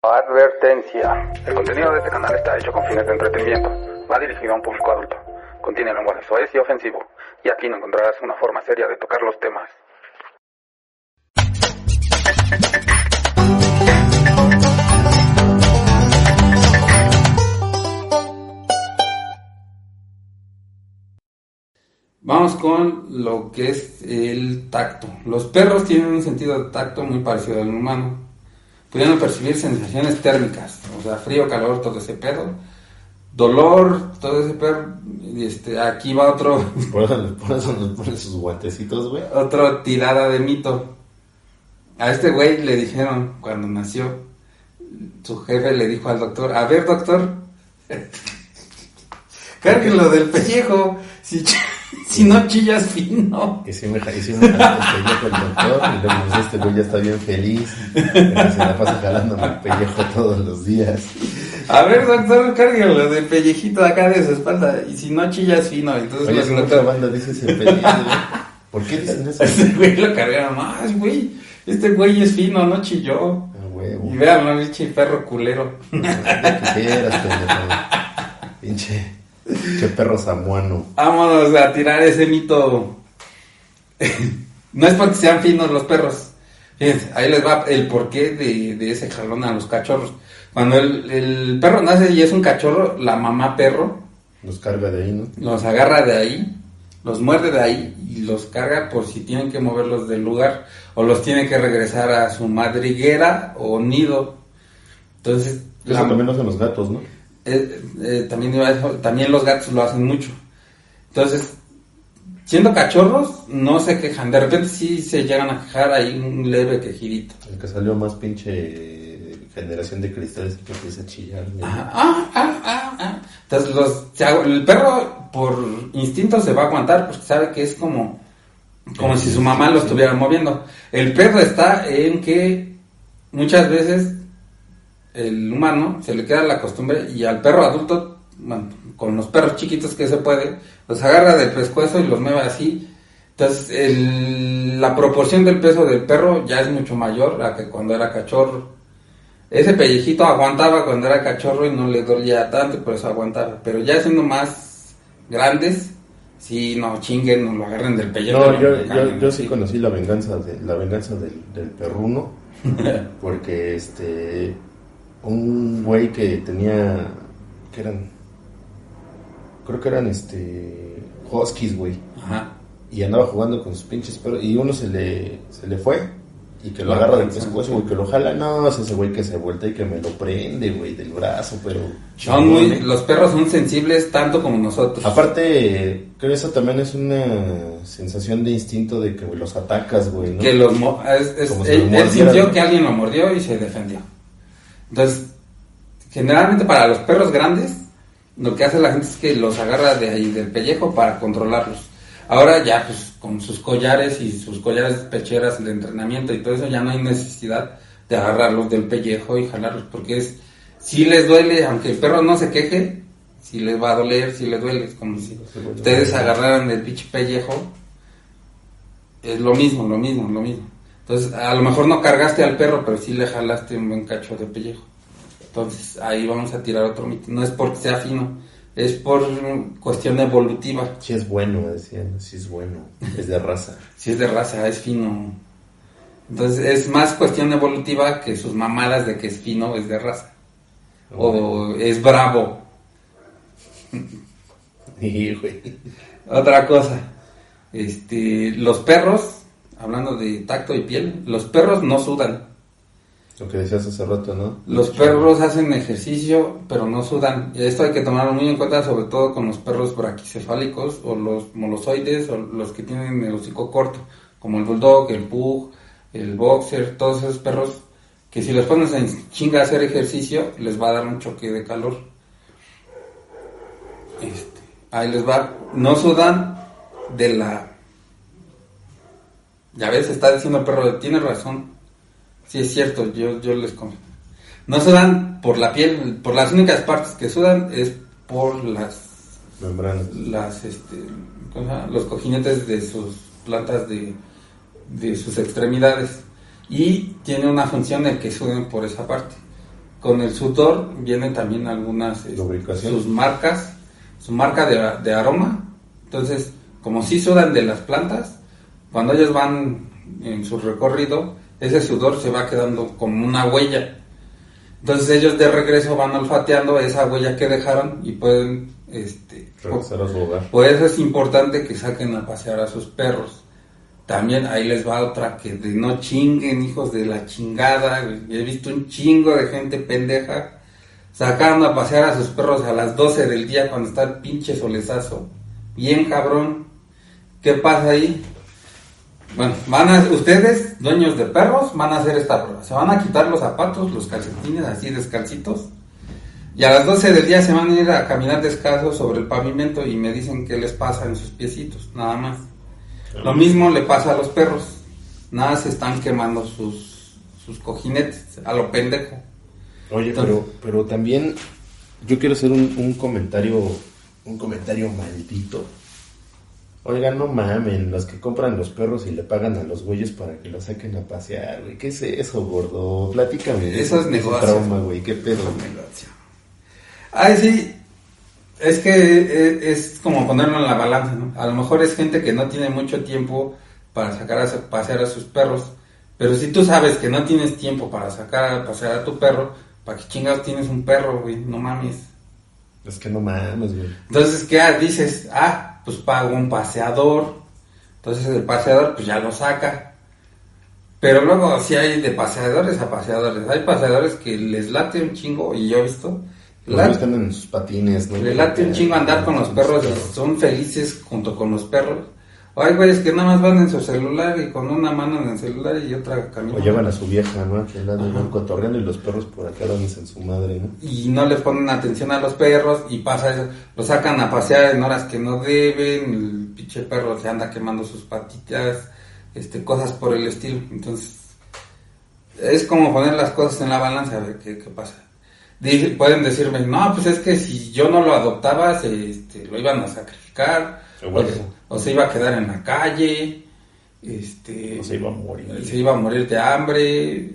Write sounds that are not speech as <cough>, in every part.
Advertencia. El contenido de este canal está hecho con fines de entretenimiento. Va dirigido a un público adulto. Contiene lenguaje soez y ofensivo. Y aquí no encontrarás una forma seria de tocar los temas. Vamos con lo que es el tacto. Los perros tienen un sentido de tacto muy parecido al humano. Pudiendo percibir sensaciones térmicas, o sea, frío, calor, todo ese pedo. Dolor, todo ese pedo. Y este, aquí va otro, <laughs> Por eso, por eso nos ponen sus guantecitos, güey. otra tirada de mito. A este güey le dijeron cuando nació, su jefe le dijo al doctor, a ver doctor, <laughs> cárguenlo del pellejo, si, <laughs> si no chillas fino. Y sí me, y sí me jaló el pellejo el doctor. Y luego, pues, este güey ya está bien feliz. Se la pasa jalándome el pellejo todos los días. A ver doctor, cárguenlo del pellejito de acá de su espalda, y si no chillas fino. Entonces Oye, una doctores- banda dice ese feliz, güey. ¿Por qué dicen eso? este güey lo cargaron más, güey. Este güey es fino, no chilló. Ah, huevo. Y vean, no, pinche perro culero. ¿Qué quisieras, pendejo? Pinche, pinche perro samuano. Vámonos a tirar ese mito. no es porque sean finos los perros. Fíjense, ahí les va el porqué de, de ese jalón a los cachorros. Cuando el, el perro nace y es un cachorro, la mamá perro Los carga de ahí, ¿no? los agarra de ahí, los muerde de ahí y los carga por si tienen que moverlos del lugar o los tiene que regresar a su madriguera o nido. Entonces, Eso la- también lo hacen los gatos, ¿no? Eh, eh, también, también los gatos lo hacen mucho. Entonces, siendo cachorros, no se quejan. De repente sí se llegan a quejar, hay un leve quejidito. El que salió más pinche generación de cristales que empieza a chillar. Ah, ah, ah, ah, ah. Entonces, los, el perro por instinto se va a aguantar porque sabe que es como, como si su mamá lo estuviera moviendo. El perro está en que muchas veces el humano se le queda la costumbre y al perro adulto, bueno, con los perros chiquitos que se puede, los agarra del pescuezo y los mueve así. Entonces, el- la proporción del peso del perro ya es mucho mayor a que cuando era cachorro. Ese pellejito aguantaba cuando era cachorro y no le dolía tanto, por eso aguantaba. Pero ya siendo más grandes, sí, no chinguen, no lo agarren del pellejo. No, yo, yo, yo sí conocí la venganza de, la venganza del, del perruno. <laughs> Porque este un güey que tenía que eran creo que eran este huskies, güey. Ajá. Y andaba jugando con sus pinches perros y uno se le se le fue y que lo agarra del pescuezo, güey, que lo jala, no, es ese güey que se vuelta y que me lo prende, güey, del brazo, pero Son muy, ¿eh? los perros son sensibles tanto como nosotros. Aparte, creo que eso también es una sensación de instinto de que güey, los atacas, güey, ¿no? que los es- él, sintió que alguien lo mordió y se defendió. Entonces, generalmente para los perros grandes, lo que hace la gente es que los agarra de ahí del pellejo para controlarlos. Ahora ya pues con sus collares y sus collares pecheras de entrenamiento y todo eso ya no hay necesidad de agarrarlos del pellejo y jalarlos porque es si les duele, aunque el perro no se queje, si les va a doler, si les duele, es como si ustedes agarraran del pinche pellejo es lo mismo, lo mismo, lo mismo. Entonces, a lo mejor no cargaste al perro, pero sí le jalaste un buen cacho de pellejo. Entonces, ahí vamos a tirar otro mito. No es porque sea fino, es por cuestión evolutiva. Sí es bueno, decían, sí es bueno, es de raza. <laughs> Si es de raza, es fino. Entonces, es más cuestión evolutiva que sus mamadas de que es fino, es de raza. O es bravo. <laughs> Otra cosa, este, los perros, hablando de tacto y piel, los perros no sudan. lo que decías hace rato, ¿no? Los perros hacen ejercicio, pero no sudan. Y esto hay que tomarlo muy en cuenta, sobre todo con los perros braquicefálicos o los molosoides o los que tienen el hocico corto, como el bulldog, el pug, el boxer, todos esos perros que si los pones en chinga a hacer ejercicio, les va a dar un choque de calor. Este, ahí les va. No sudan de la... Ya ves, está diciendo el perro, tiene razón. Sí, es cierto, yo, yo les confío. No sudan por la piel, por las únicas partes que sudan es por las Membranas. las este, los cojinetes de sus plantas de, de sus extremidades y tiene una función en que suben por esa parte con el sudor vienen también algunas este, sus marcas su marca de, de aroma entonces como si sudan de las plantas cuando ellos van en su recorrido ese sudor se va quedando como una huella entonces ellos de regreso van olfateando esa huella que dejaron y pueden este, Regresar a su hogar. por eso es importante que saquen a pasear a sus perros. También ahí les va otra que de no chinguen, hijos de la chingada. He visto un chingo de gente pendeja sacando a pasear a sus perros a las 12 del día cuando está el pinche solezazo. Bien cabrón. ¿Qué pasa ahí? Bueno, van a, ustedes, dueños de perros, van a hacer esta prueba. Se van a quitar los zapatos, los calcetines así descalcitos. Y a las 12 del día se van a ir a caminar descalzos sobre el pavimento y me dicen qué les pasa en sus piecitos, nada más. Lo mismo le pasa a los perros. Nada se están quemando sus, sus cojinetes, a lo pendejo. Oye, Entonces- pero, pero también yo quiero hacer un, un comentario, un comentario maldito. Oigan, no mamen, los que compran los perros y le pagan a los güeyes para que los saquen a pasear, güey. ¿Qué es eso, gordo? Platícame. Eso es negocio. trauma, güey. ¿Qué pedo? Ay, sí. Es que eh, es como ponerlo en la balanza, ¿no? A lo mejor es gente que no tiene mucho tiempo para sacar a se- pasear a sus perros. Pero si tú sabes que no tienes tiempo para sacar a pasear a tu perro, ¿para qué chingados tienes un perro, güey? No mames. Es que no mames, güey. Entonces, ¿qué dices? Ah, pues pago un paseador. Entonces el paseador pues ya lo saca. Pero luego sí hay de paseadores a paseadores. Hay paseadores que les late un chingo, y yo he visto, Los la- güeyes están en sus patines, ¿no? le late un chingo andar con los perros y son felices junto con los perros. O hay güeyes que nada más van en su celular y con una mano en el celular y otra caminando. O llevan a su vieja, ¿no? Que y van cotorreando y los perros por acá dándose en su madre, ¿no? y no le ponen atención a los perros y pasa eso, lo sacan a pasear en horas que no deben, el pinche perro se anda quemando sus patitas, este, cosas por el estilo. Entonces, es como poner las cosas en la balanza a ver qué, qué pasa. Dice- pueden decirme, no, pues es que si yo no lo adoptaba, se, este, lo iban a sacrificar, huevo. O se iba a quedar en la calle, este, O se iba a morir. se iba a morir de hambre,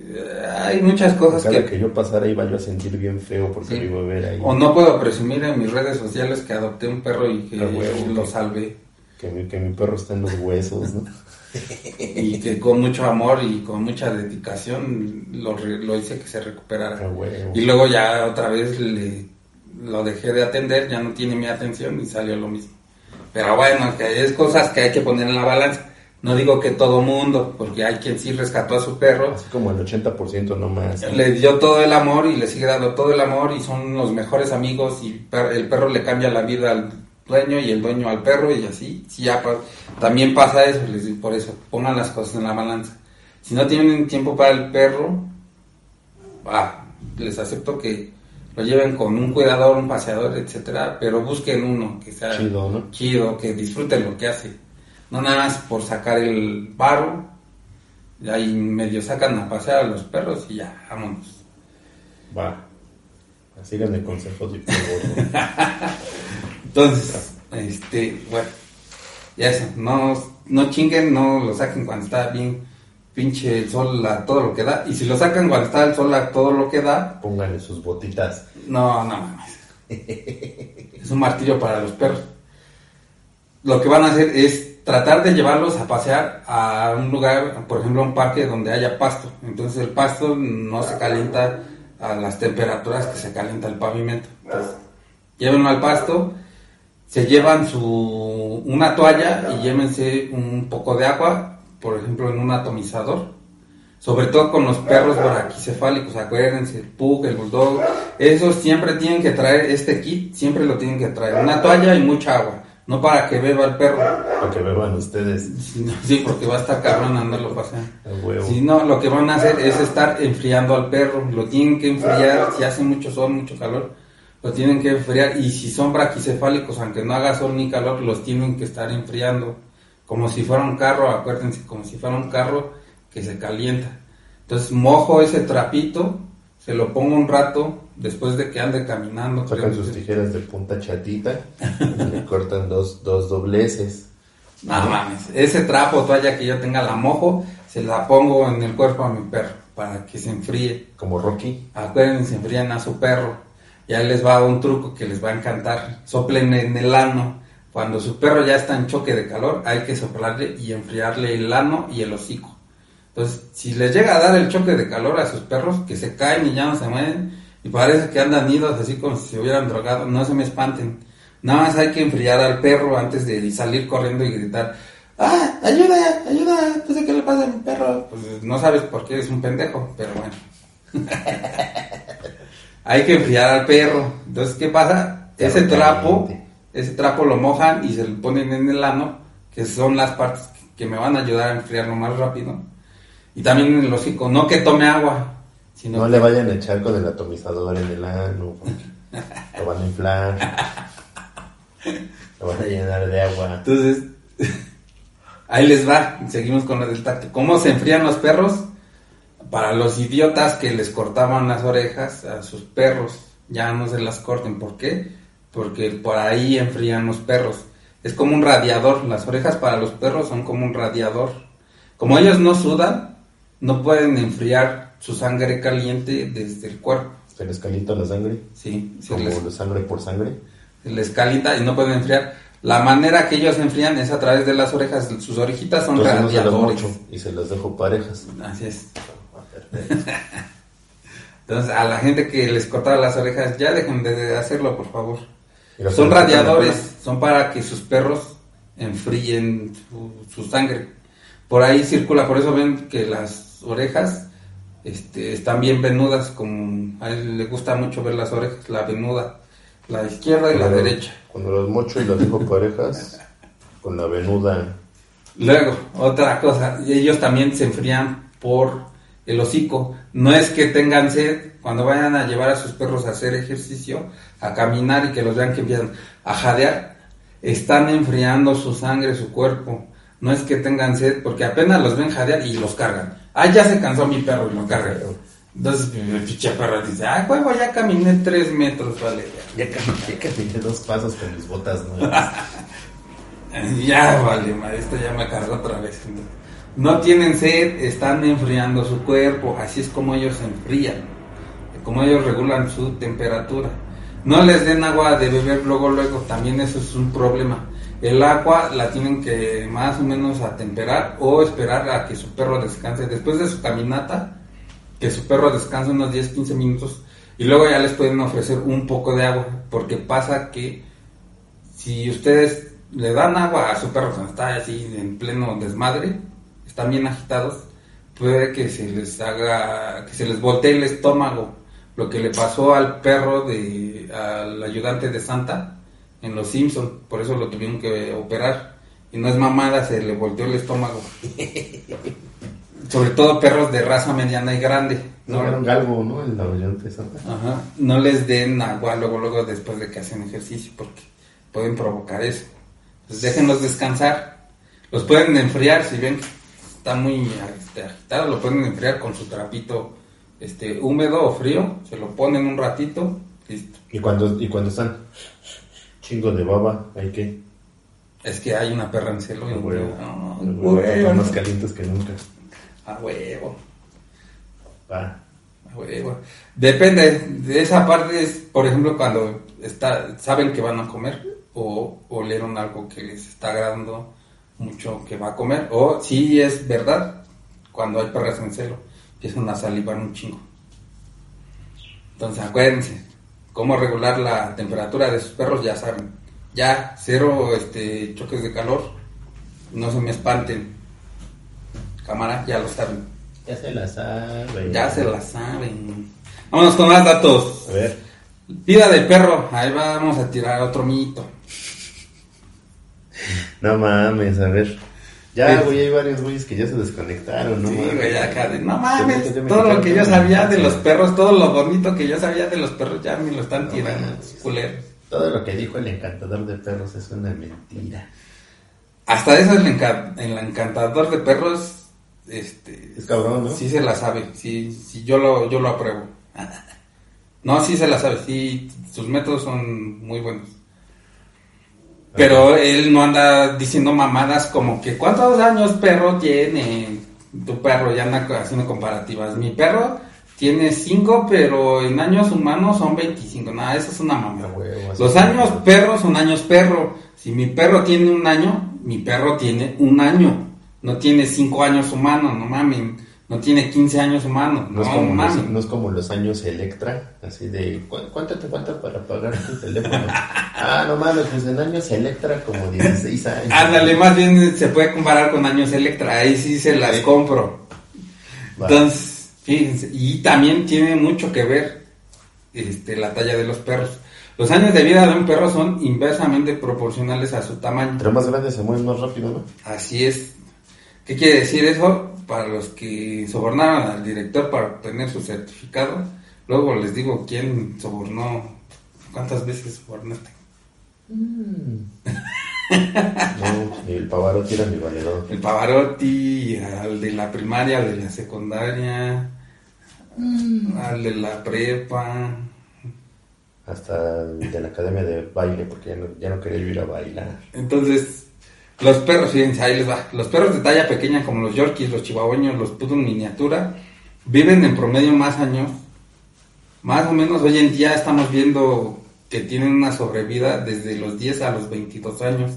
hay muchas cosas Cada que, que yo pasara iba yo a sentir bien feo porque Sí. lo iba a ver ahí. O no puedo presumir en mis redes sociales que adopté un perro y que huevo. lo salvé. Que mi, que mi perro está en los huesos, ¿no? Y que con mucho amor y con mucha dedicación lo, lo hice que se recuperara. huevo. Y luego ya otra vez le, lo dejé de atender, ya no tiene mi atención y salió lo mismo. Pero bueno, que es cosas que hay que poner en la balanza. No digo que todo mundo, porque hay quien sí rescató a su perro, Así como el 80% no más. ¿no? le dio todo el amor y le sigue dando todo el amor y son los mejores amigos y el perro le cambia la vida al dueño y el dueño al perro y así. Sí, ya también pasa eso, les digo, por eso, pongan las cosas en la balanza. Si no tienen tiempo para el perro, ah, les acepto que lo lleven con un cuidador, un paseador, etcétera, pero busquen uno que sea Chido, ¿no? chido, que disfruten lo que hace. No nada más por sacar el barro, y ahí medio sacan a pasear a los perros y ya, vámonos. Va. Sigan el consejo de. <laughs> Entonces, este, bueno, ya eso, no, no chinguen, no lo saquen cuando está bien pinche el sol a todo lo que da. Y si lo sacan cuando está el sol a todo lo que da, Pónganle sus botitas. no, no mames. Es un martirio para los perros. Lo que van a hacer es tratar de llevarlos a pasear a un lugar, por ejemplo, a un parque donde haya pasto. Entonces el pasto no se calienta a las temperaturas que se calienta el pavimento. Entonces, llévenlo al pasto, se llevan su una toalla y llévense un poco de agua, por ejemplo, en un atomizador. Sobre todo con los perros braquicefálicos, acuérdense, el pug, el bulldog, esos siempre tienen que traer este kit, siempre lo tienen que traer. Una toalla y mucha agua. No para que beba el perro. Para que beban ustedes. Sí, porque va a estar cabrón andarlo pasando. Si no, lo que van a hacer es estar enfriando al perro. Lo tienen que enfriar. Si hace mucho sol, mucho calor, lo tienen que enfriar. Y si son braquicefálicos, aunque no haga sol ni calor, los tienen que estar enfriando. Como si fuera un carro, acuérdense, como si fuera un carro que se calienta. Entonces mojo ese trapito, se lo pongo un rato después de que ande caminando. Sacan sus tijeras de punta chatita y le <laughs> cortan dos, dos dobleces. No mames, ese trapo o toalla que yo tenga la mojo, se la pongo en el cuerpo a mi perro para que se enfríe. Como Rocky. Acuérdense, enfrían a su perro. Y ahí les va un truco que les va a encantar. Soplen en el ano. Cuando su perro ya está en choque de calor, hay que soplarle y enfriarle el ano y el hocico. Entonces, si les llega a dar el choque de calor a sus perros, que se caen y ya no se mueven, y parece que andan idos así como si se hubieran drogado, no se me espanten. Nada más hay que enfriar al perro antes de salir corriendo y gritar, ¡Ah, ayuda, ayuda! No sé qué le pasa a mi perro. Pues no sabes por qué es un pendejo, pero bueno. <laughs> hay que enfriar al perro. Entonces, ¿qué pasa? Ese trapo. Ese trapo lo mojan y se lo ponen en el ano, que son las partes que me van a ayudar a enfriarlo más rápido. Y también en el hocico, no que tome agua, sino No que- le vayan a echar con el atomizador en el ano. Lo van a inflar. Lo van a llenar de agua. Entonces, <laughs> ahí les va, seguimos con lo del tacto. ¿Cómo se enfrían los perros? Para los idiotas que les cortaban las orejas a sus perros, ya no se las corten. ¿Por qué? Porque por ahí enfrían los perros. Es como un radiador, las orejas para los perros son como un radiador. Como ellos no sudan, no pueden enfriar su sangre caliente desde el cuerpo. Se les calienta la sangre. Sí, se Como les sangre por sangre. se les calienta y no pueden enfriar. La manera que ellos enfrían es a través de las orejas. Sus orejitas son Entonces no se y se las dejo parejas. Así es. <laughs> Entonces, a la gente que les cortaba las orejas, ya dejen de hacerlo, por favor. Los Son radiadores, son para que sus perros enfríen su, su sangre. Por ahí circula, por eso ven que las orejas este, están bien venudas, como a él le gusta mucho ver las orejas, la venuda, la izquierda y la derecha. Cuando las mocho y las dejo parejas, <laughs> con la venuda. Luego, otra cosa, ellos también se enfrían por el hocico. No es que tengan sed, cuando vayan a llevar a sus perros a hacer ejercicio, a caminar y que los vean que empiezan a jadear, están enfriando su sangre, su cuerpo. No es que tengan sed, porque apenas los ven jadear y los cargan. Ah, ya se cansó mi perro y lo cargan. Entonces el pinche perro dice, ah, huevo, ya caminé tres metros, vale. Ya caminé, ya caminé dos pasos con mis botas nuevas. <laughs> Ya, vale, madre, esto ya me cargó otra vez. No tienen sed, están enfriando su cuerpo, así es como ellos se enfrían, como ellos regulan su temperatura. No les den agua de beber luego, luego, también eso es un problema. El agua la tienen que más o menos atemperar o esperar a que su perro descanse. Después de su caminata, que su perro descanse unos 10, 15 minutos y luego ya les pueden ofrecer un poco de agua, porque pasa que si ustedes le dan agua a su perro cuando está así en pleno desmadre, están bien agitados, puede que se les haga, que se les voltee el estómago. Lo que le pasó al perro de, al ayudante de Santa en Los Simpson, por eso lo tuvieron que operar. Y no es mamada, se le volteó el estómago. <laughs> Sobre todo perros de raza mediana y grande. No, era un galgo, ¿no? El avellante santa. Ajá. No les den agua luego, luego después de que hacen ejercicio porque pueden provocar eso. Entonces déjenlos descansar. Los pueden enfriar si ven que está muy este, agitado, lo pueden enfriar con su trapito este, húmedo o frío. Se lo ponen un ratito. Listo. Y cuando, y cuando están chingo de baba, hay que. Es que hay una perra en celo. y- A huevo. Ah, A huevo, huevo. están más calientes que nunca. A huevo. Va. A huevo. Depende de esa parte, es, por ejemplo, cuando está, saben que van a comer o olieron algo que les está agradando mucho que va a comer, o si es verdad, cuando hay perras en celo, empiezan a salivar un chingo. Entonces acuérdense, cómo regular la temperatura de sus perros, ya saben. Ya, cero este, choques de calor, no se me espanten. Cámara, ya lo saben. Ya se la sabe. Ya se la saben. Vámonos con más datos. A ver. Vida del perro. Ahí vamos a tirar otro mito. No mames, a ver. Ya, güey, hay varios güeyes que ya se desconectaron, ¿no? Sí, güey, ya acá de, no mames, todo lo que yo sabía de los perros, todo lo bonito que yo sabía de los perros, ya me lo están No tirando, mames. culeros. Todo lo que dijo el encantador de perros es una mentira. Hasta eso el, enca- el encantador de perros, este, Es cabrón, ¿no? sí se la sabe, sí, sí, yo lo, yo lo apruebo. <laughs> No, sí se la sabe, sí, sus métodos son muy buenos. Pero él no anda diciendo mamadas como que cuántos años perro tiene tu perro, ya anda haciendo comparativas. Mi perro tiene 5, pero en años humanos son 25. Nada, eso es una mamada. Ah, huevo, Los años perro son años perro. Si mi perro tiene un año, mi perro tiene un año. No tiene 5 años humanos, no mames. No tiene 15 años humanos, No, no, es como los, mames. no es como los años Electra, así de ¿cu- ¿cuánto te falta para pagar tu teléfono? <laughs> ah, no mames, pues en años Electra como 16 años. Ándale, más bien se puede comparar con años Electra, ahí sí se las compro. Entonces, fíjense, y también tiene mucho que ver este, la talla de los perros. Los años de vida de un perro son inversamente proporcionales a su tamaño. Entre más grande se mueve más rápido, ¿no? Así es. ¿Qué quiere decir eso? Para los que sobornaron al director para obtener su certificado, luego les digo quién sobornó, cuántas veces sobornaste. <laughs> No, ni el Pavarotti era mi valedor. El Pavarotti, al de la primaria, al de la secundaria, al de la prepa. Hasta el de la academia de baile, porque ya no, ya no quería ir a bailar. Entonces, los perros, fíjense, ahí les va. Los perros de talla pequeña, como los yorkies, los chihuahueños, los poodle miniatura, viven en promedio más años. Más o menos hoy en día estamos viendo que tienen una sobrevida desde los 10 a los 22 años,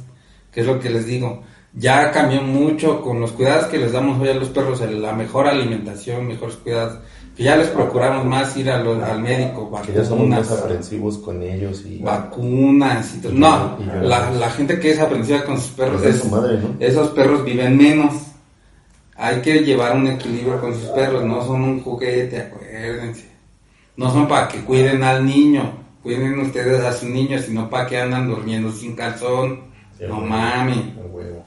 que es lo que les digo. Ya cambió mucho con los cuidados que les damos hoy a los perros, la mejor alimentación, mejores cuidados, que ya les procuramos más ir lo- al médico, Que ya somos más vacunas, aprensivos con ellos y... vacunas y todo. No, Y la, la gente que es aprensiva con sus perros, Pues de es- su madre, ¿no? esos perros viven menos. Hay que llevar un equilibrio con sus perros, no son un juguete, acuérdense. No son para que cuiden al niño, cuiden ustedes a sus niños, sino para que andan durmiendo sin calzón. Sí, no mami. Huevo.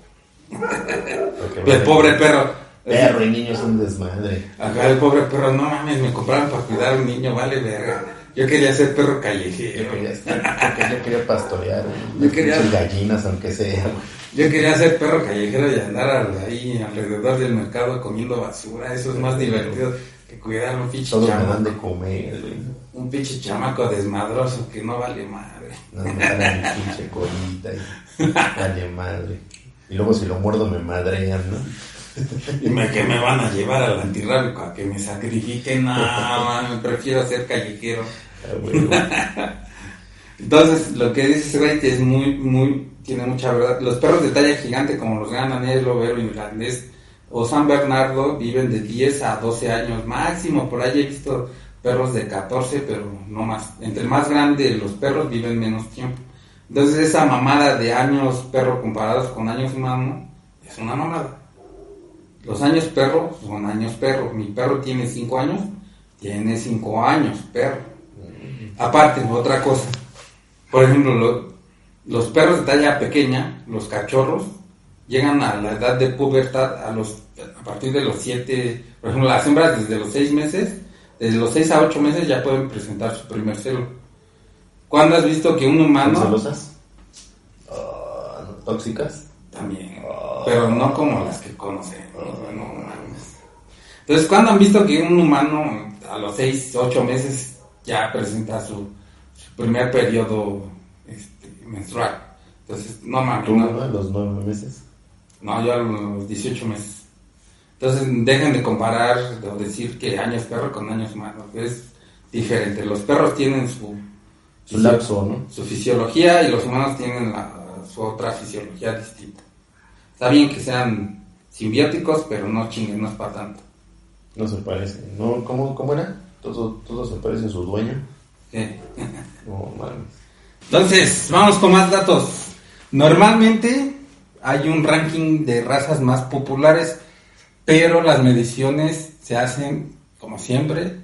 <laughs> El pobre perro. Perro y niño es un desmadre. Acá el pobre perro, no mames, me compraron para cuidar a un niño, vale verga. Yo quería ser perro Yo callejero. quería, estar- porque yo quería pastorear. Yo quería- gallinas, aunque sea. Yo quería ser perro callejero y andar ahí alrededor del mercado comiendo basura. Eso es más divertido que cuidar a un pinche Todos me dan de comer, güey. Un pinche chamaco desmadroso que no vale madre. No me dan mi pinche colita y vale madre. Y luego si lo muerdo me madrean, ¿no? <laughs> Y me, que me van a llevar al antirrábico a que me sacrifiquen. Man, prefiero ser callejero. Ah. <laughs> Entonces, lo que dice ese güey que es muy, muy, tiene mucha verdad. Los perros de talla gigante, como los Gran Danés, Lobero, Irlandés o San Bernardo, viven de 10 a 12 años máximo. Por ahí he visto perros de 14, pero no más. Entre más grande los perros, viven menos tiempo. Entonces, esa mamada de años perro comparados con años humanos es una mamada. Los años perro son años perro. Mi perro tiene 5 años, tiene 5 años perro. Aparte, otra cosa. Por ejemplo, lo- los perros de talla pequeña, los cachorros, llegan a la edad de pubertad a, los, a partir de los 7, por ejemplo, las hembras desde los 6 meses, desde los 6 a 8 meses ya pueden presentar su primer celo. ¿Cuándo has visto que un ¿Son humano... celosas? Ah, ¿no? ¿Tóxicas? También, pero no como las que conocemos, no mames. Entonces, ¿cuándo han visto que un humano a los 6, 8 meses ya presenta su, su primer periodo este, menstrual? Entonces, no mames, ¿Tú, no? A los nueve meses. no, yo a los 18 meses. Entonces, dejen de comparar o decir que años perro con años humanos, es diferente. Los perros tienen su, Su lapso, ¿no? su fisiología y los humanos tienen la- su otra fisiología distinta. Está bien que sean simbióticos, pero no chinguen, no es para tanto. No se parece. ¿No? ¿Cómo, cómo era? Todo, todo se parece a su dueño. ¿sí? <laughs> Mames. Entonces, vamos con más datos. Normalmente hay un ranking de razas más populares, pero las mediciones se hacen, como siempre,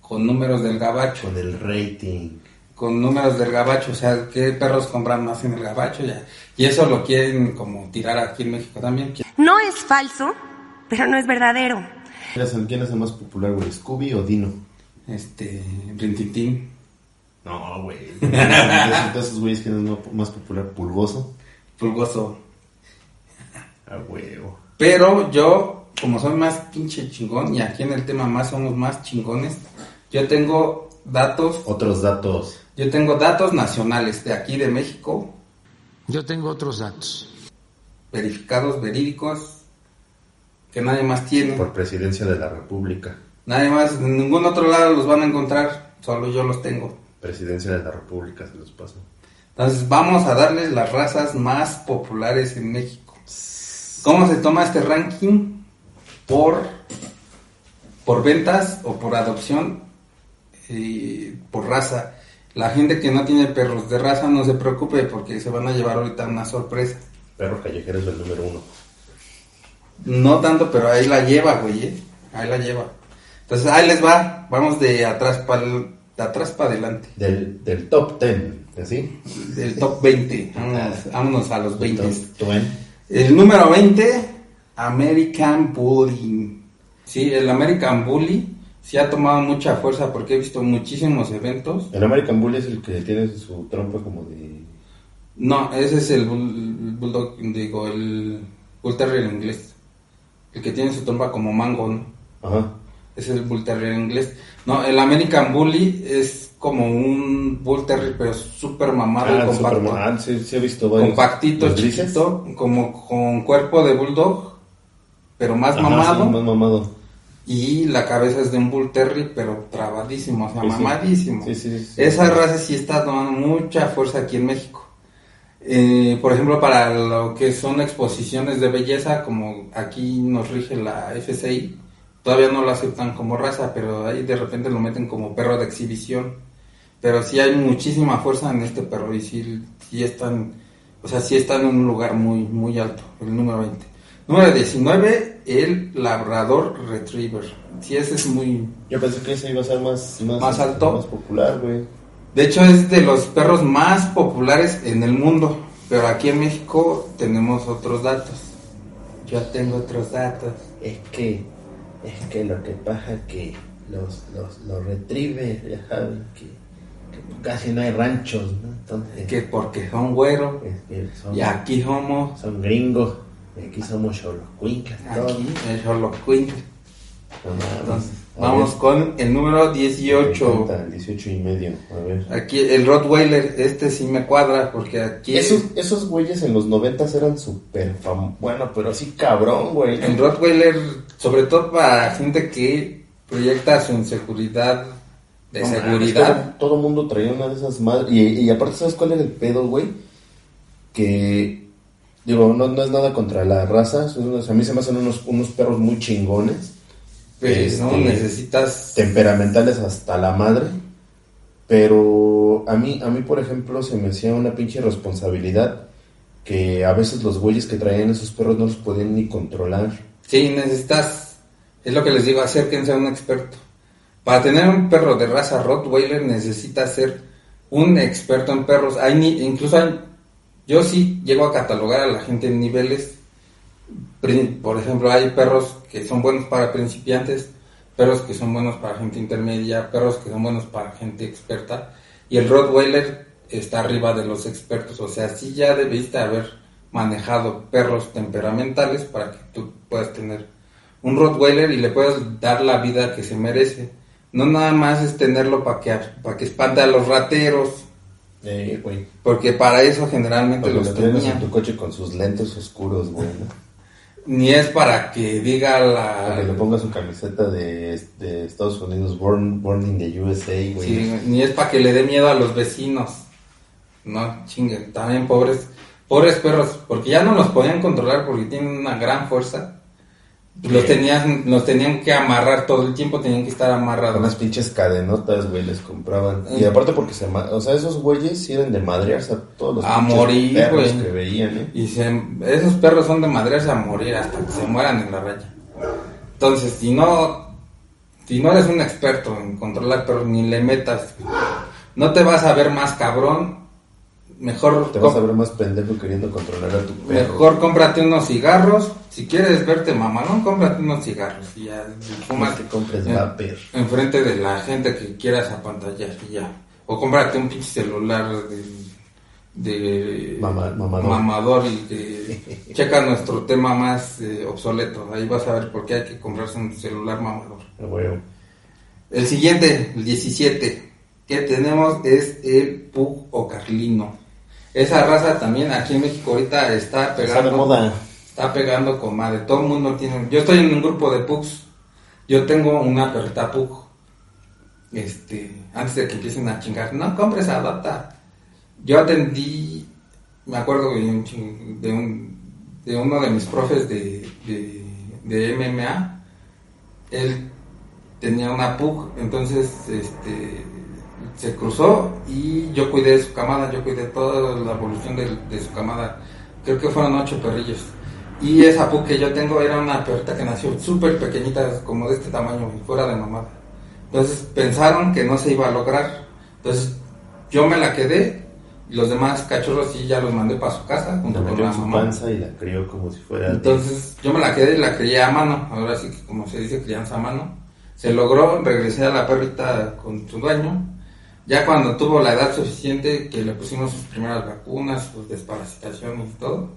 con números del gabacho. Con el rating. Con números del gabacho, o sea, qué perros compran más en el gabacho, ya. Y eso lo quieren como tirar aquí en México también. No es falso, pero no es verdadero. ¿Quién es el, más popular, güey? ¿Scooby o Dino? Este, Rintintín. No, güey. <laughs> De esos güeyes, ¿quién es más- más popular? ¿Pulgoso? Pulgoso. A huevo. Pero yo, como soy más pinche chingón, y aquí en el tema más somos más chingones, yo tengo datos, Otros datos. Yo tengo datos nacionales de aquí de México, Yo tengo otros datos. verificados, verídicos, que nadie más tiene. Por presidencia de la República. Nadie más, en ningún otro lado los van a encontrar, solo yo los tengo. Presidencia de la República se los paso. Entonces vamos a darles las razas más populares en México. ¿Cómo se toma este ranking? Por, por ventas o por adopción, eh, por raza. La gente que no tiene perros de raza no se preocupe porque se van a llevar ahorita una sorpresa. Perro callejero es el número uno. No tanto, pero ahí la lleva, güey. ¿eh? Ahí la lleva. Entonces ahí les va. Vamos de atrás para de atrás para adelante. Del, del top 10, ¿así? Del top 20. Vámonos, vámonos a los 20. Top 20. El número 20, American Bully. Sí, el American Bully sí ha tomado mucha fuerza porque he visto muchísimos eventos. El American Bully es el que tiene su trompa como de... No, ese es el bull- Bulldog, digo, el Bull Terrier inglés. El que tiene su trompa como mango, ¿no? Ajá. Ese es el Bull Terrier inglés. No, el American Bully es como un Bull Terrier, pero súper mamado y Ah, compacto. Superman. Ah, sí, sí he visto varios. compactito, chiquito, como con cuerpo de bulldog, pero más Ajá, mamado. sí, más mamado. Y la cabeza es de un bull terrier, pero trabadísimo, o sea, Sí, mamadísimo. Sí, sí, sí. Esa raza sí está tomando mucha fuerza aquí en México. Eh, por ejemplo, para lo que son exposiciones de belleza, como aquí nos rige la FCI, todavía no lo aceptan como raza, pero ahí de repente lo meten como perro de exhibición. Pero sí hay muchísima fuerza en este perro y sí, sí están, o sea, sí están en un lugar muy, muy alto, el número 20. Número 19, el Labrador Retriever. Sí, ese es muy, Yo pensé que ese iba a ser más... Más, Más alto. Más popular, güey. De hecho, es de los perros más populares en el mundo. Pero aquí en México tenemos otros datos. Yo tengo otros datos. Es que... Es que lo que pasa es que los, los, los retrievers, ya saben, que, que casi no hay ranchos, ¿no? Entonces... Que porque son güeros. es que son, Y aquí somos. son gringos. Aquí somos cholocuincas. todos, Aquí. No mames. Entonces, vamos ver. con el número 18. 18 y medio, a ver. Aquí el Rottweiler. Este sí me cuadra porque aquí. Esos, esos güeyes en los noventas eran súper fam... Bueno, pero así cabrón, güey. El Rottweiler, sobre todo para gente que proyecta su inseguridad de No seguridad. Todo, el mundo traía una de esas madres. Y, y aparte, ¿sabes cuál era el pedo, güey? Que... Digo, no, no es nada contra la raza. unos- a mí se me hacen unos, unos perros muy chingones. Pues, no Este, necesitas. Temperamentales hasta la madre. Pero a mí, a mí, por ejemplo, se me hacía una pinche responsabilidad que a veces los güeyes que traían esos perros no los podían ni controlar. Sí, necesitas, es lo que les digo, acérquense a un experto. Para tener un perro de raza Rottweiler necesitas ser un experto en perros. Hay ni- incluso hay- yo sí llego a catalogar a la gente en niveles. Por ejemplo, hay perros que son buenos para principiantes, perros que son buenos para gente intermedia, perros que son buenos para gente experta. Y el Rottweiler está arriba de los expertos. O sea, sí ya debiste haber manejado perros temperamentales para que tú puedas tener un Rottweiler y le puedas dar la vida que se merece. No nada más es tenerlo para que, para que espante a los rateros, Güey. porque para eso generalmente Porque los lo tienes en tu coche con sus lentes oscuros, güey, ¿no? <laughs> Ni es para que diga Para que le la... ponga su camiseta de, de Estados Unidos, born, born in the USA, güey. Sí, ni es para que le dé miedo a los vecinos. No, chinguen, también pobres, pobres perros, porque ya no los podían controlar porque tienen una gran fuerza. Los tenían, los tenían que amarrar todo el tiempo, tenían que estar amarrados. Unas pinches cadenotas, güey, les compraban. Y Eh. aparte porque se... O sea, esos güeyes eran de madrearse a todos los A morir, perros güey. que veían, ¿eh? Y se, esos perros son de madrearse a morir hasta que se mueran en la raya. Entonces, si no, si no eres un experto en controlar perros, ni le metas, no te vas a ver más cabrón. Mejor, Te vas a ver más pendejo queriendo controlar a tu perro. mejor cómprate unos cigarros. Si quieres verte mamalón, cómprate unos cigarros. Y ya, fumas que compres en- vapor. enfrente de la gente que quieras apantallar y ya. O cómprate un pinche celular de, de Mama- mamador. mamador y que <laughs> checa nuestro tema más eh, obsoleto. Ahí vas a ver por qué hay que comprarse un celular mamador. El siguiente, el 17, que tenemos es el Pug o Carlino. Esa raza también aquí en México ahorita está Está pegando. de moda. Está pegando con madre. Todo el mundo tiene. Yo estoy en un grupo de Pugs. Yo tengo una perrita Pug. Este, antes de que empiecen a chingar, no compres, adopta. Yo atendí, me acuerdo de, un, de, un- de uno de mis profes de, de, de MMA. Él tenía una pug, entonces este se cruzó y yo cuidé de su camada, yo cuidé toda la evolución de, de su camada. Creo que fueron ocho perrillos. Y esa pug que yo tengo era una perrita que nació súper pequeñita, como de este tamaño, y fuera de mamada. Entonces pensaron que no se iba a lograr. Entonces yo me la quedé y los demás cachorros sí ya los mandé para su casa La junto con metió la su mamá. panza y la crió como si fuera. Entonces yo me la quedé y la crié a mano, ahora sí que como se dice crianza a mano. Se logró, regresé a la perrita con su dueño. Ya cuando tuvo la edad suficiente que le pusimos sus primeras vacunas, su desparasitación y todo.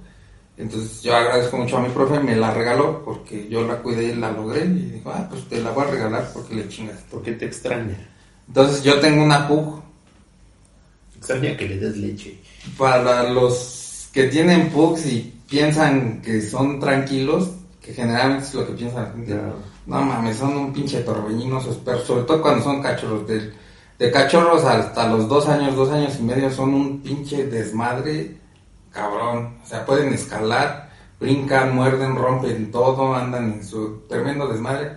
Entonces yo agradezco mucho a mi profe, me la regaló porque yo la cuidé y la logré. Y dijo, ah, pues te la voy a regalar porque le chingas. ¿Por qué te extraña? Entonces yo tengo una pug Extraña que le des leche. para los que tienen pugs y piensan que son tranquilos, que generalmente es lo que piensa la gente. No mames, son un pinche torbellino esos perros, sobre todo cuando son cachorros. De, de cachorros hasta los dos años, dos años y medio son un pinche desmadre cabrón. O sea, pueden escalar, brincan, muerden, rompen todo, andan en su tremendo desmadre.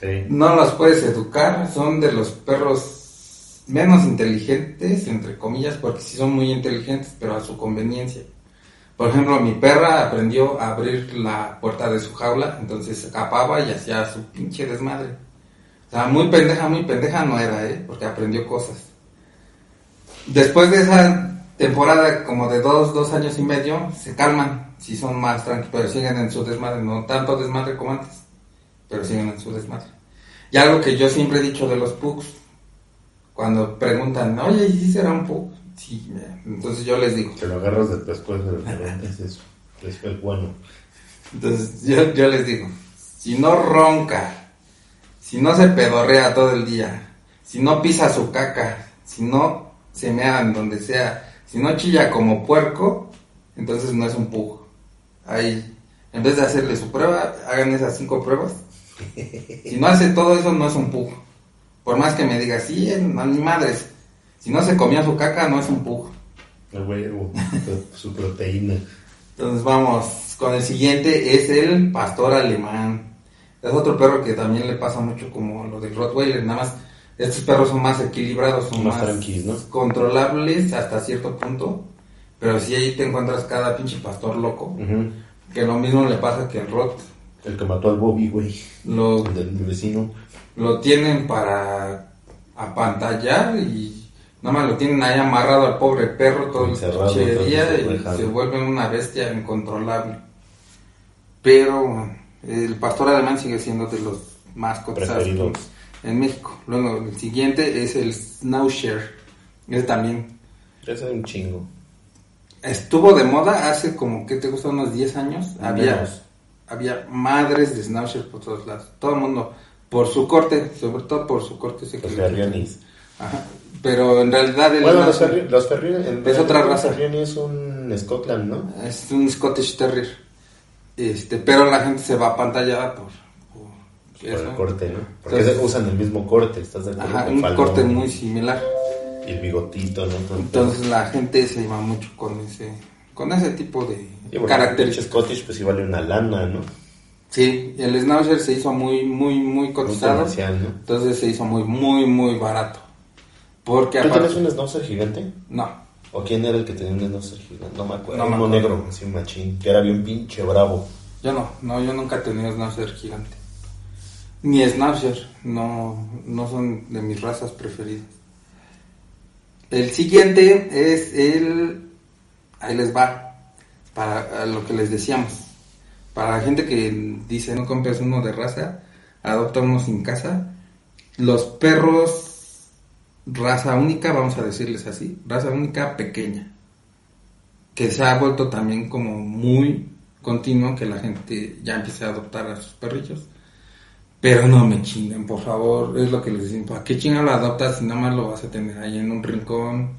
Sí. No los puedes educar, son de los perros menos inteligentes, entre comillas, porque sí son muy inteligentes, pero a su conveniencia. Por ejemplo, mi perra aprendió a abrir la puerta de su jaula, entonces escapaba y hacía su pinche desmadre. O sea, muy pendeja, muy pendeja no era, ¿eh? Porque aprendió cosas. Después de esa temporada, como de dos, dos años y medio, se calman, sí son más tranquilos, pero siguen en su desmadre, no tanto desmadre como antes pero siguen en su desmadre. Y algo que yo siempre he dicho de los pugs, cuando preguntan, oye, ¿y si será un pug? Sí, mira. entonces yo les digo, Te lo agarras del pescuezo. Es eso. Es el bueno. entonces yo, yo les digo, si no ronca, si no se pedorrea todo el día, si no pisa su caca, si no se mea en donde sea, si no chilla como puerco, entonces no es un pug. Ahí, en vez de hacerle su prueba, hagan esas cinco pruebas. Si no hace todo eso, no es un pug. Por más que me diga, sí, no, ni madres. Si no se comió su caca, no es un pug. El huevo. <laughs> su proteína. Entonces vamos con el siguiente, es el pastor alemán. Es otro perro que también le pasa mucho como lo del Rottweiler, nada más estos perros son más equilibrados, son Más más, tranquilos, ¿no? controlables hasta cierto punto, pero si ahí te encuentras cada pinche pastor loco, que lo mismo le pasa que el Rot, El que mató al Bobby, güey. lo, El del vecino. lo tienen para apantallar y nada más lo tienen ahí amarrado al pobre perro todo el pinche día y se vuelve una bestia incontrolable. Pero el pastor alemán sigue siendo de los más cotizados en México. Luego el siguiente es el Schnauzer. Ese también Ese es un chingo. estuvo de moda hace como que te gusta unos 10 años. Había, Menos. había madres de Schnauzer por todos lados. Todo el mundo por su corte, sobre todo por su corte. Los. Ajá. Pero en realidad el Bueno, los, ferri los Ferrioni- en Es otra raza. Ferrioni es un Scotland, ¿no? es un Scottish Terrier. Este, pero la gente se va apantallada por, por el corte, ¿no? Porque Entonces- usan el mismo corte, ¿estás de acuerdo? Ajá, un falón corte muy similar. Y el bigotito, ¿no? El Entonces la gente se iba mucho con ese con ese tipo de el características. pinche Scottish pues sí vale una lana, ¿no? Sí, el Schnauzer se hizo muy muy muy Muy cotizado. comercial, ¿no? Entonces se hizo muy muy muy barato. Porque ¿Tú aparte tienes un Schnauzer gigante? no, ¿O quién era el que tenía un Schnauzer gigante? No me acuerdo. No Uno negro, así un machín, que era bien pinche bravo. yo no, no yo nunca he tenido Schnauzer gigante. Ni Schnauzer, no no son de mis razas preferidas. El siguiente es el. Ahí les va. Para lo que les decíamos. Para la gente que dice no compres uno de raza, adopta uno sin casa. Los perros, raza única, vamos a decirles así, raza única pequeña. Que se ha vuelto también como muy continuo que la gente ya empiece a adoptar a sus perrillos. Pero no me chinguen, por favor, es lo que les decimos. ¿Para qué chinga lo adoptas si nada más lo vas a tener ahí en un rincón?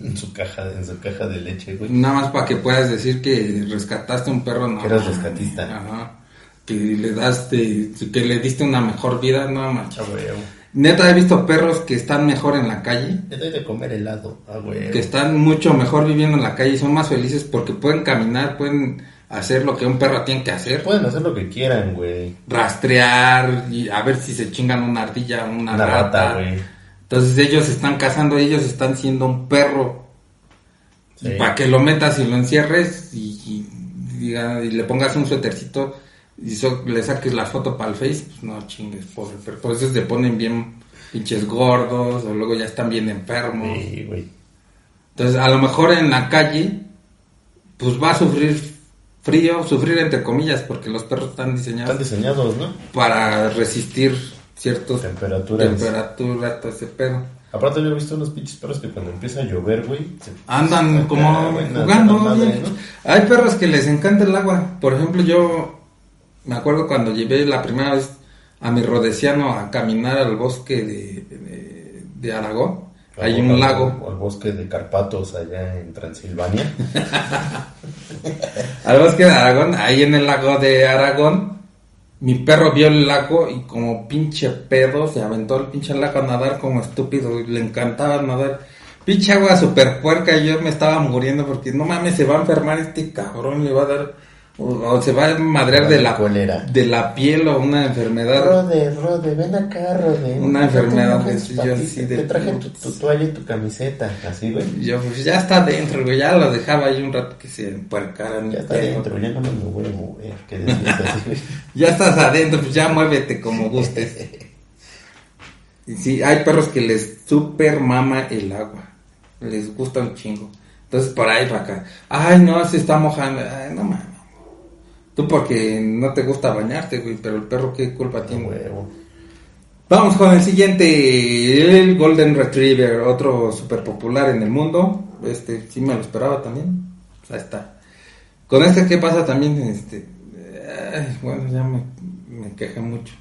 En su caja, en su caja de leche, güey. Nada más para que puedas decir que rescataste un perro, no. Que eras rescatista. Ajá. Que le daste, que le diste una mejor vida, no macho. Ah, güey. Neta, he visto perros que están mejor en la calle, Le doy de comer helado. Ah, güey. que están mucho mejor viviendo en la calle y son más felices porque pueden caminar, pueden hacer lo que un perro tiene que hacer. Pueden hacer lo que quieran, güey. Rastrear y a ver si se chingan una ardilla, una, Una rata. rata, güey. Entonces ellos están cazando, ellos están siendo un perro. Sí. Para que lo metas y lo encierres y, y diga- y le pongas un suétercito y so- le saques la foto para el Face, pues no chingues, pobre perro. Por eso se ponen bien pinches gordos o luego ya están bien enfermos. Sí, güey. Entonces a lo mejor en la calle pues va a sufrir frío, sufrir entre comillas porque los perros están diseñados Están diseñados, ¿no? para resistir ciertos Temperaturas. temperaturas, todo ese pedo. Aparte, yo he visto unos pinches perros que cuando empieza a llover, güey. se- Andan <laughs> como jugando. Hay perros que les encanta el agua. Por ejemplo, yo me acuerdo cuando llevé la primera vez a mi rodesiano a caminar al bosque de, de, de Aragón. Hay un lago. Al bosque de Carpatos, allá en Transilvania. <laughs> Al bosque de Aragón, ahí en el lago de Aragón, mi perro vio el lago y como pinche pedo se aventó al pinche lago a nadar como estúpido. y Le encantaba nadar. Pinche agua super puerca y yo me estaba muriendo porque no mames, se va a enfermar este cabrón, le va a dar... O, se va a madrear de la, Cólera. de la piel o una enfermedad. Rode, Rode, ven acá, Rode. Una enfermedad, te yo así Te traje tu, tu toalla y tu camiseta, así, güey. Yo pues ya está adentro, güey, ya lo dejaba ahí un rato que se empuercaran. Ya está Pero- adentro, ya no me voy a mover. Que así. <laughs> Ya estás adentro, pues ya muévete como gustes. Y sí, hay perros que les super mama el agua. Les gusta un chingo. Entonces, por ahí para acá. Ay, no, se está mojando. Ay, no mames. Tú porque no te gusta bañarte, güey, pero el perro, ¿qué culpa tiene? Huevo. Vamos con el siguiente, el Golden Retriever, otro super popular en el mundo. Este, sí me lo esperaba también. Pues ahí está. Con este, ¿qué pasa también? Este, ay, bueno, ya me, me quejé mucho.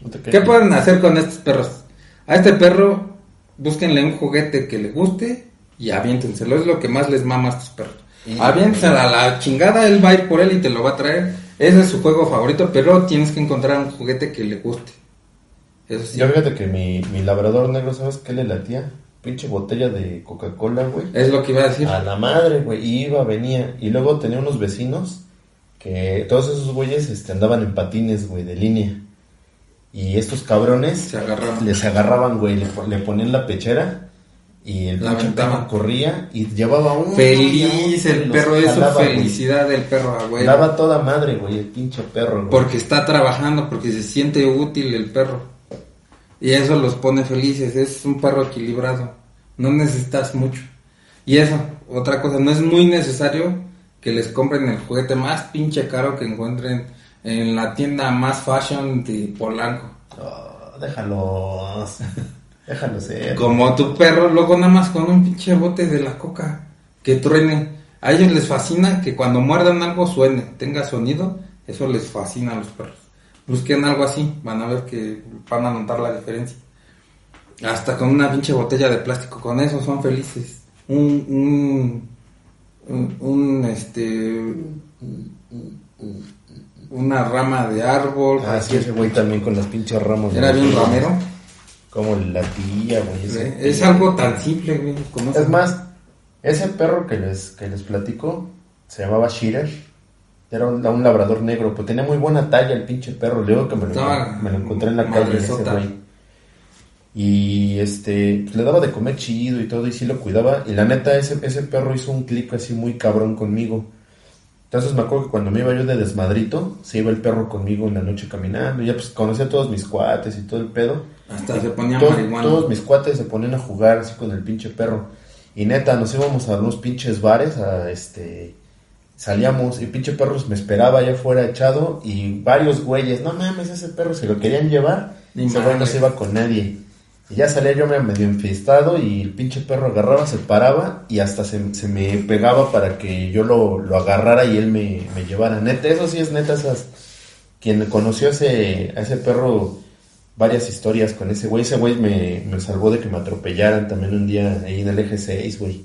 No te ¿Qué pueden hacer con estos perros? A este perro, búsquenle un juguete que le guste y aviéntenselo. Es lo que más les mama a estos perros. Aviéntenselo a la chingada, él va a ir por él y te lo va a traer. Ese es su juego favorito, pero tienes que encontrar un juguete que le guste. Eso sí. Yo fíjate que mi, mi labrador negro, ¿sabes qué le latía? Pinche botella de Coca-Cola, güey. Es lo que iba a decir. A la madre, güey. Iba, venía. Y luego tenía unos vecinos que todos esos güeyes este, andaban en patines, güey, de línea. Y estos cabrones Se agarraban. les agarraban, güey, le, le ponían la pechera y el La pinche perro corría y llevaba un... Feliz el perro, es su felicidad del perro, güey. Daba toda madre, güey, el pinche perro, güey. Porque está trabajando, porque se siente útil el perro. Y eso los pone felices. Es un perro equilibrado. No necesitas mucho. Y eso, otra cosa, no es muy necesario que les compren el juguete más pinche caro que encuentren en la tienda más fashion de Polanco. Oh, déjalos. <laughs> déjalos ser. Como tu perro, luego nada más con un pinche bote de la coca que truene. A ellos les fascina que cuando muerdan algo suene, tenga sonido. Eso les fascina a los perros. Busquen algo así, van a ver que van a notar la diferencia. Hasta con una pinche botella de plástico, con eso son felices. Un, un, un, un, este, una rama de árbol. Ah, sí, ese güey también con las pinches ramos. de Era bien ramero. Como la tía, güey. ese- Es algo tan simple, güey. Es más, ese perro que les, que les platico se llamaba Shirer. Era un, un labrador negro, pues tenía muy buena talla el pinche perro. Luego que me lo, me lo encontré en la calle ese güey. Y este, pues, le daba de comer chido y todo, y sí lo cuidaba. Y la neta, ese, ese perro hizo un clic así muy cabrón conmigo. Entonces me acuerdo que cuando me iba yo de desmadrito, se iba el perro conmigo en la noche caminando. y Ya pues conocía a todos mis cuates y todo el pedo. Hasta se ponía Todos, marihuana. todos mis cuates se ponían a jugar así con el pinche perro. Y neta, nos íbamos a unos pinches bares, a este... Salíamos y pinche perro me esperaba allá afuera echado y varios güeyes, no mames, ese perro se lo querían llevar. Ni ese güey no se iba con nadie. Y ya salía yo me- medio enfiestado y el pinche perro agarraba, se paraba y hasta se, se me pegaba para que yo lo, lo agarrara y él me, me llevara. Neta, eso sí es neta, esas... Quien conoció a ese, a ese perro, varias historias con ese güey. Ese güey me, me salvó de que me atropellaran también un día ahí en el eje 6, güey.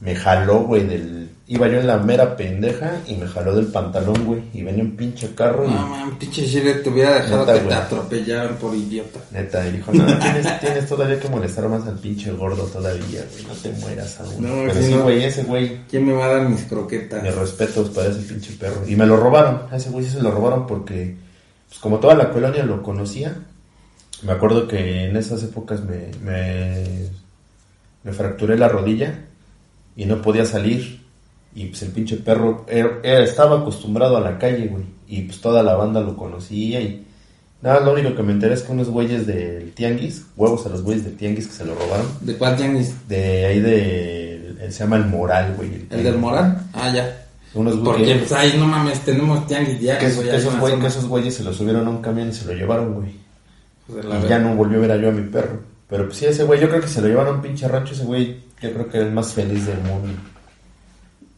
Me jaló, güey, del... Iba yo en la mera pendeja y me jaló del pantalón, güey. Y venía un pinche carro y... No, man, pinche Chile te hubiera dejado Neta, que te atropellaran por idiota. Neta, y dijo, no, tienes, <laughs> tienes todavía que molestar más al pinche gordo todavía, güey. No te mueras aún. No, Pero sí, no- güey, ese güey... ¿Quién me va a dar mis croquetas? Mis respetos para ese pinche perro. Y me lo robaron. A ese güey sí se lo robaron porque, pues como toda la colonia lo conocía, me acuerdo que en esas épocas me, me, me fracturé la rodilla y no podía salir. Y pues el pinche perro era- era- estaba acostumbrado a la calle, güey. Y pues toda la banda lo conocía y... Nada, lo único que me enteré es que unos güeyes del tianguis, huevos a los güeyes del tianguis que se lo robaron. ¿De cuál tianguis? De ahí de... Se llama El Moral, güey. ¿El del Morán? Ah, ya. Unos Porque, güeyes... pues, ahí, no mames, tenemos tianguis Que, diarios, güey. que ahí esos en la güey- zona. que esos güeyes se lo subieron a un camión y se lo llevaron, güey. Pues, Y ya no volvió a ver a yo a mi perro. Pero pues sí, ese güey, yo creo que se lo llevaron a un pinche rancho. Ese güey, yo creo que era el más feliz del mundo.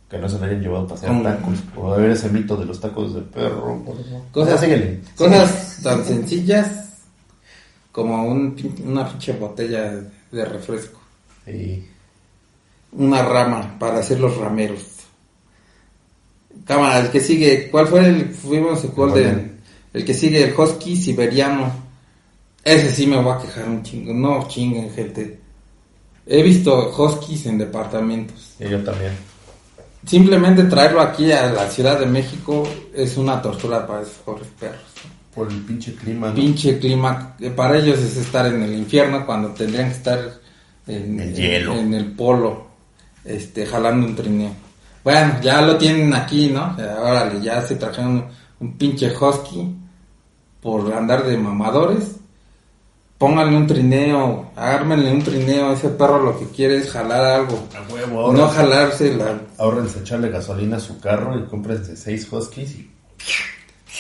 Que no se lo hayan llevado a pasear tacos. O a ver ese mito de los tacos de perro. Cosas, síguele. cosas tan sencillas como un, una pinche botella de refresco. Sí. Una rama para hacer los rameros. Cámara, el que sigue, ¿cuál fue el fuimos el Bueno. el que sigue el husky siberiano? Ese sí me voy a quejar un chingo, no chinguen gente. He visto huskies en departamentos. Y yo también. Simplemente traerlo aquí a la Ciudad de México es una tortura para esos pobres perros. Por el pinche clima, ¿no? Pinche clima, que para ellos es estar en el infierno cuando tendrían que estar en El hielo. en el polo, este, jalando un trineo. Bueno, ya lo tienen aquí, ¿no? Eh, Órale, ya se trajeron un, un pinche husky por andar de mamadores. Pónganle un trineo, ármenle un trineo, ese perro lo que quiere es jalar algo. A huevo. No jalarse la Ahorrense echarle gasolina a su carro y cómprense seis huskies y...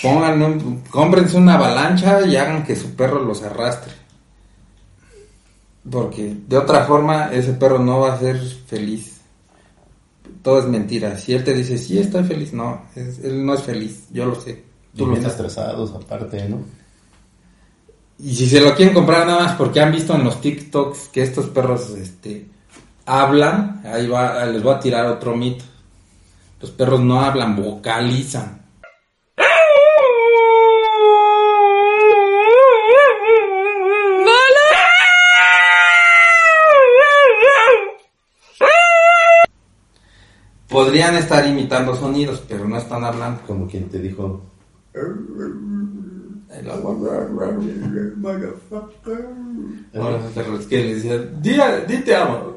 Pónganle un, cómprense una avalancha y hagan que su perro los arrastre. Porque de otra forma ese perro no va a ser feliz. Todo es mentira. Si él te dice, sí, estoy feliz, no, es- él no es feliz, yo lo sé. Y Tú lo bien sabes. estresados aparte, ¿no? Y si se lo quieren comprar nada más porque han visto en los TikToks que estos perros este, hablan, ahí va, les voy a tirar otro mito. Los perros no hablan, vocalizan. Podrían estar imitando sonidos, pero no están hablando. Como quien te dijo... El agua. Ahora los perros que le decían, "Di- di te amo.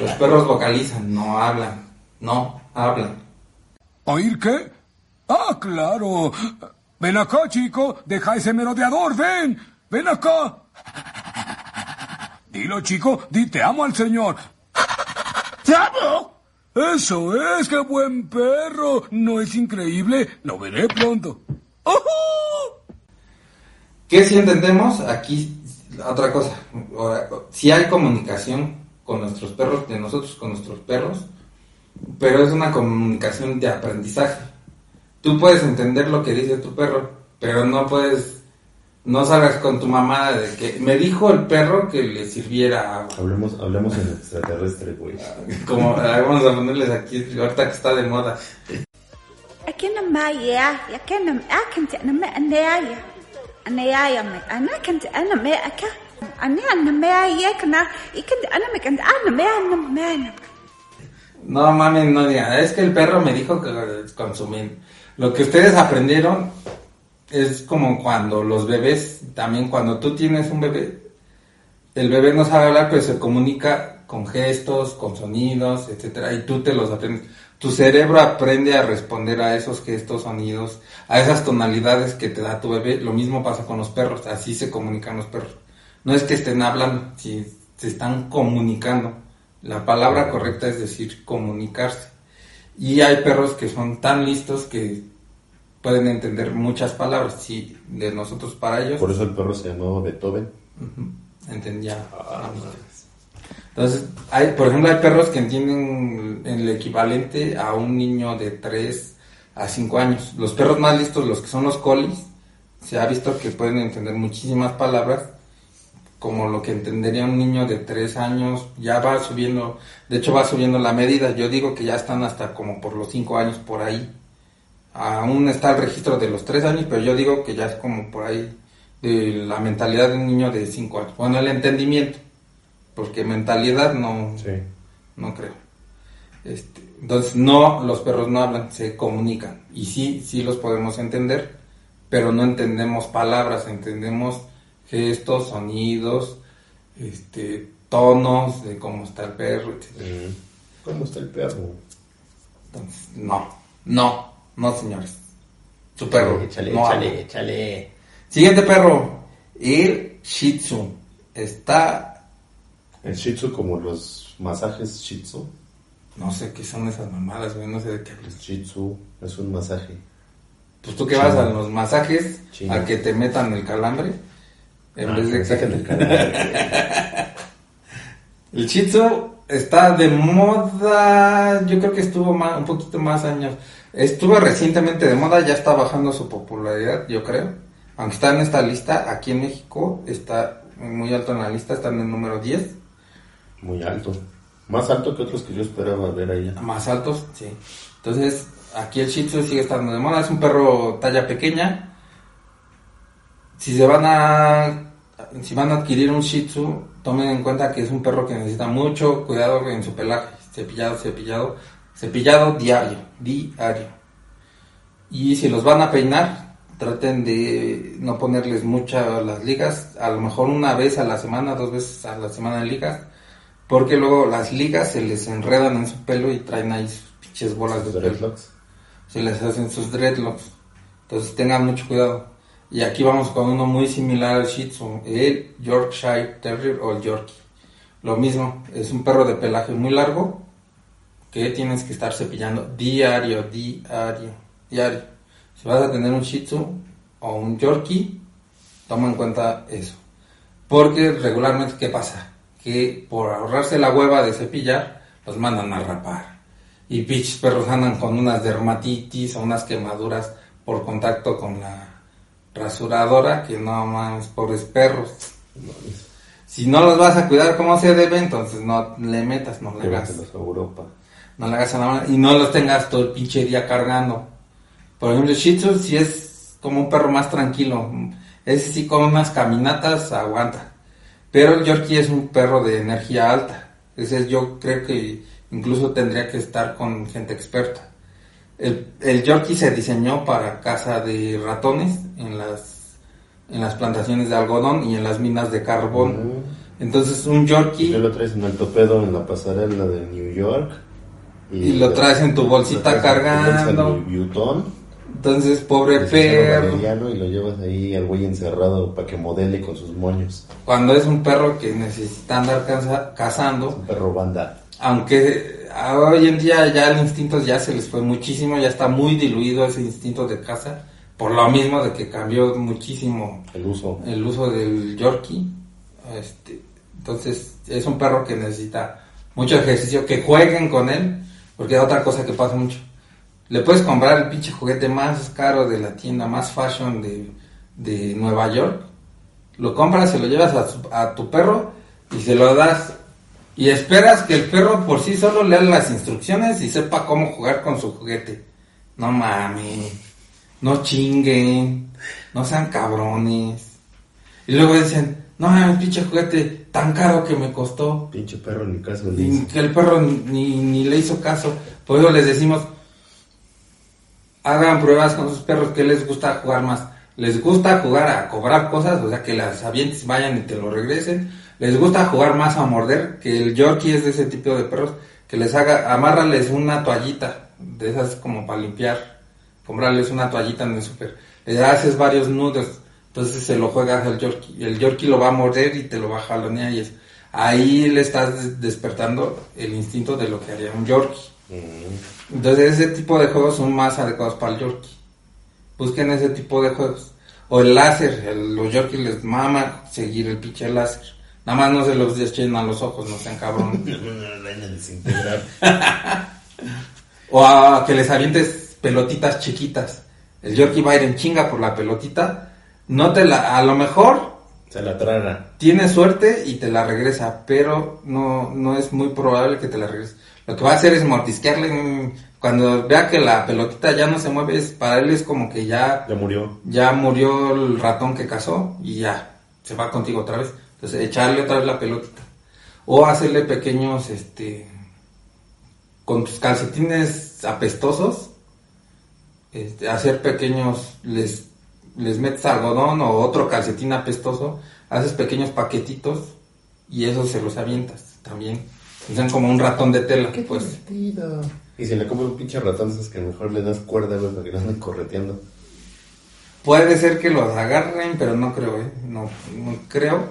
Los perros vocalizan, no hablan, no hablan. ¿Oír qué? Ah, claro. Ven acá, chico. Deja ese merodeador. Ven. Ven acá. Dilo, chico. Di te amo al señor. ¡Te amo! Eso es, qué buen perro. ¿No es increíble? Lo veré pronto. ¿Qué si entendemos? Aquí, otra cosa. Si hay comunicación con nuestros perros, de nosotros con nuestros perros, pero es una comunicación de aprendizaje. Tú puedes entender lo que dice tu perro, pero no puedes, no salgas con tu mamá de que me dijo el perro que le sirviera agua. Hablemos, hablemos en extraterrestre, güey. <laughs> Como ah, vamos a ponerles aquí, ahorita que está de moda. No mames, no digan. Es que el perro me dijo que consumir. Lo que ustedes aprendieron es como cuando los bebés, también cuando tú tienes un bebé, el bebé no sabe hablar, pero se comunica con gestos, con sonidos, etcétera, y tú te los aprendes. Tu cerebro aprende a responder a esos gestos, sonidos, a esas tonalidades que te da tu bebé. Lo mismo pasa con los perros, así se comunican los perros. No es que estén hablando, si se están comunicando. La palabra correcta es decir comunicarse. Y hay perros que son tan listos que pueden entender muchas palabras, sí, de nosotros para ellos. Por eso el perro se llamaba Beethoven. Ujú, Entendía. Entonces, hay, por ejemplo, hay perros que entienden el equivalente a un niño de 3 a 5 años. Los perros más listos, los que son los colis, se ha visto que pueden entender muchísimas palabras, como lo que entendería un niño de 3 años, ya va subiendo, de hecho va subiendo la medida, yo digo que ya están hasta como por los 5 años por ahí. Aún está el registro de los 3 años, pero yo digo que ya es como por ahí de la mentalidad de un niño de 5 años. Bueno, el entendimiento, porque mentalidad no, Sí. no creo. Este, entonces, no, los perros no hablan, se comunican. Y sí, sí los podemos entender, pero no entendemos palabras, entendemos gestos, sonidos, este, tonos de cómo está el perro, etc. ¿Cómo está el perro? Entonces, no, no, no, señores. Su perro. Échale, no échale, habla. échale. Siguiente perro, el Shih Tzu. Está, El Shih Tzu como los masajes Shih Tzu. no sé qué son esas mamadas, güey, no sé de qué hablas. El Shih Tzu es un masaje. Pues tú que vas a los masajes Chino. a que te metan el calambre en Ah, vez de que saquen el calambre. <laughs> El Shih Tzu está de moda, yo creo que estuvo más, un poquito más años. Estuvo recientemente de moda, ya está bajando su popularidad, yo creo. Aunque está en esta lista, aquí en México está muy alto en la lista, está en el número 10. Muy alto. Más alto que otros que yo esperaba ver ahí. Más altos, sí. Entonces, aquí el Shih Tzu sigue estando de moda. Es un perro talla pequeña. Si se van a si van a adquirir un Shih Tzu, tomen en cuenta que es un perro que necesita mucho cuidado en su pelaje. Cepillado, cepillado, cepillado diario, diario. Y si los van a peinar, traten de no ponerles muchas las ligas. A lo mejor una vez a la semana, dos veces a la semana en ligas. Porque luego las ligas se les enredan en su pelo y traen ahí sus pinches bolas de pelo. Dreadlocks. Se les hacen sus dreadlocks. Entonces tengan mucho cuidado. Y aquí vamos con uno muy similar al Shih Tzu, el Yorkshire Terrier o el Yorkie. Lo mismo, es un perro de pelaje muy largo que tienes que estar cepillando diario, diario, diario. Si vas a tener un Shih Tzu o un Yorkie, toma en cuenta eso. Porque regularmente, ¿qué pasa? Que por ahorrarse la hueva de cepillar, los mandan a rapar. Y pinches perros andan con unas dermatitis o unas quemaduras por contacto con la rasuradora, que no mames, pobres perros. Si no los vas a cuidar como se debe, entonces no le metas, no le hagas, a Europa. No le hagas a la mano y no los tengas todo el pinche día cargando. Por ejemplo, Shih Tzu sí es como un perro más tranquilo. Ese sí con unas caminatas aguanta. Pero el Yorkie es un perro de energía alta. Ese es- yo creo que incluso tendría que estar con gente experta. El, el Yorkie se diseñó para caza de ratones en las, en las plantaciones de algodón y en las minas de carbón. Entonces un Yorkie... Tú lo traes en el topedo en la pasarela de New York. Y lo traes en tu bolsita lo en cargando. Vuitton, Entonces, pobre perro. Y lo llevas ahí al güey encerrado para que modele con sus moños. Cuando es un perro que necesita andar caza- cazando, Un perro banda. aunque a- hoy en día ya el instinto ya se les fue muchísimo, ya está muy diluido ese instinto de caza, por lo mismo de que cambió muchísimo El uso. el uso del Yorkie. Este, entonces, es un perro que necesita mucho ejercicio, que jueguen con él, porque es otra cosa que pasa mucho. Le puedes comprar el pinche juguete más caro de la tienda, más fashion de, de Nueva York. Lo compras, se lo llevas a, su- a tu perro y se lo das. Y esperas que el perro por sí solo lea las instrucciones y sepa cómo jugar con su juguete. No mames, no chinguen, no sean cabrones. Y luego dicen, no mames, pinche juguete tan caro que me costó. Pinche perro en mi caso le hizo. que el perro ni, ni le hizo caso. Por eso les decimos, hagan pruebas con sus perros que les gusta jugar más. Les gusta jugar a cobrar cosas, o sea, que las avientes vayan y te lo regresen. les gusta jugar más a morder, que el Yorkie es de ese tipo de perros, que les haga, amárrales una toallita, de esas como para limpiar, comprarles una toallita en el super, le haces varios nudos, entonces se lo juegas al Yorkie, el Yorkie lo va a morder y te lo va a jalonear y es, ahí le estás des- despertando el instinto de lo que haría un Yorkie. Entonces ese tipo de juegos son más adecuados para el Yorkie. Busquen ese tipo de juegos. O el láser, el- los Yorkies les mama seguir el pinche láser. Nada más no se los echen a los ojos, no sean cabrones. <laughs> Van a <laughs> o a que les avientes pelotitas chiquitas. El Yorkie va a ir en chinga por la pelotita. No te la, a lo mejor Se la traga. tiene suerte y te la regresa, pero no, no es muy probable que te la regrese. Lo que va a hacer es mordisquearle. mm, Cuando vea que la pelotita ya no se mueve, es, para él es como que ya, Ya murió. ya murió el ratón que cazó y ya se va contigo otra vez. Entonces echarle otra vez la pelotita. O hacerle pequeños, este, con tus calcetines apestosos, este, hacer pequeños, les, les metes algodón o otro calcetín apestoso, haces pequeños paquetitos y esos se los avientas también. Son como un ratón de tela, pues. Y si le come un pinche ratón, es que mejor le das cuerda, güey, para que no anden correteando. Puede ser que los agarren, pero no creo, ¿eh? No, no creo.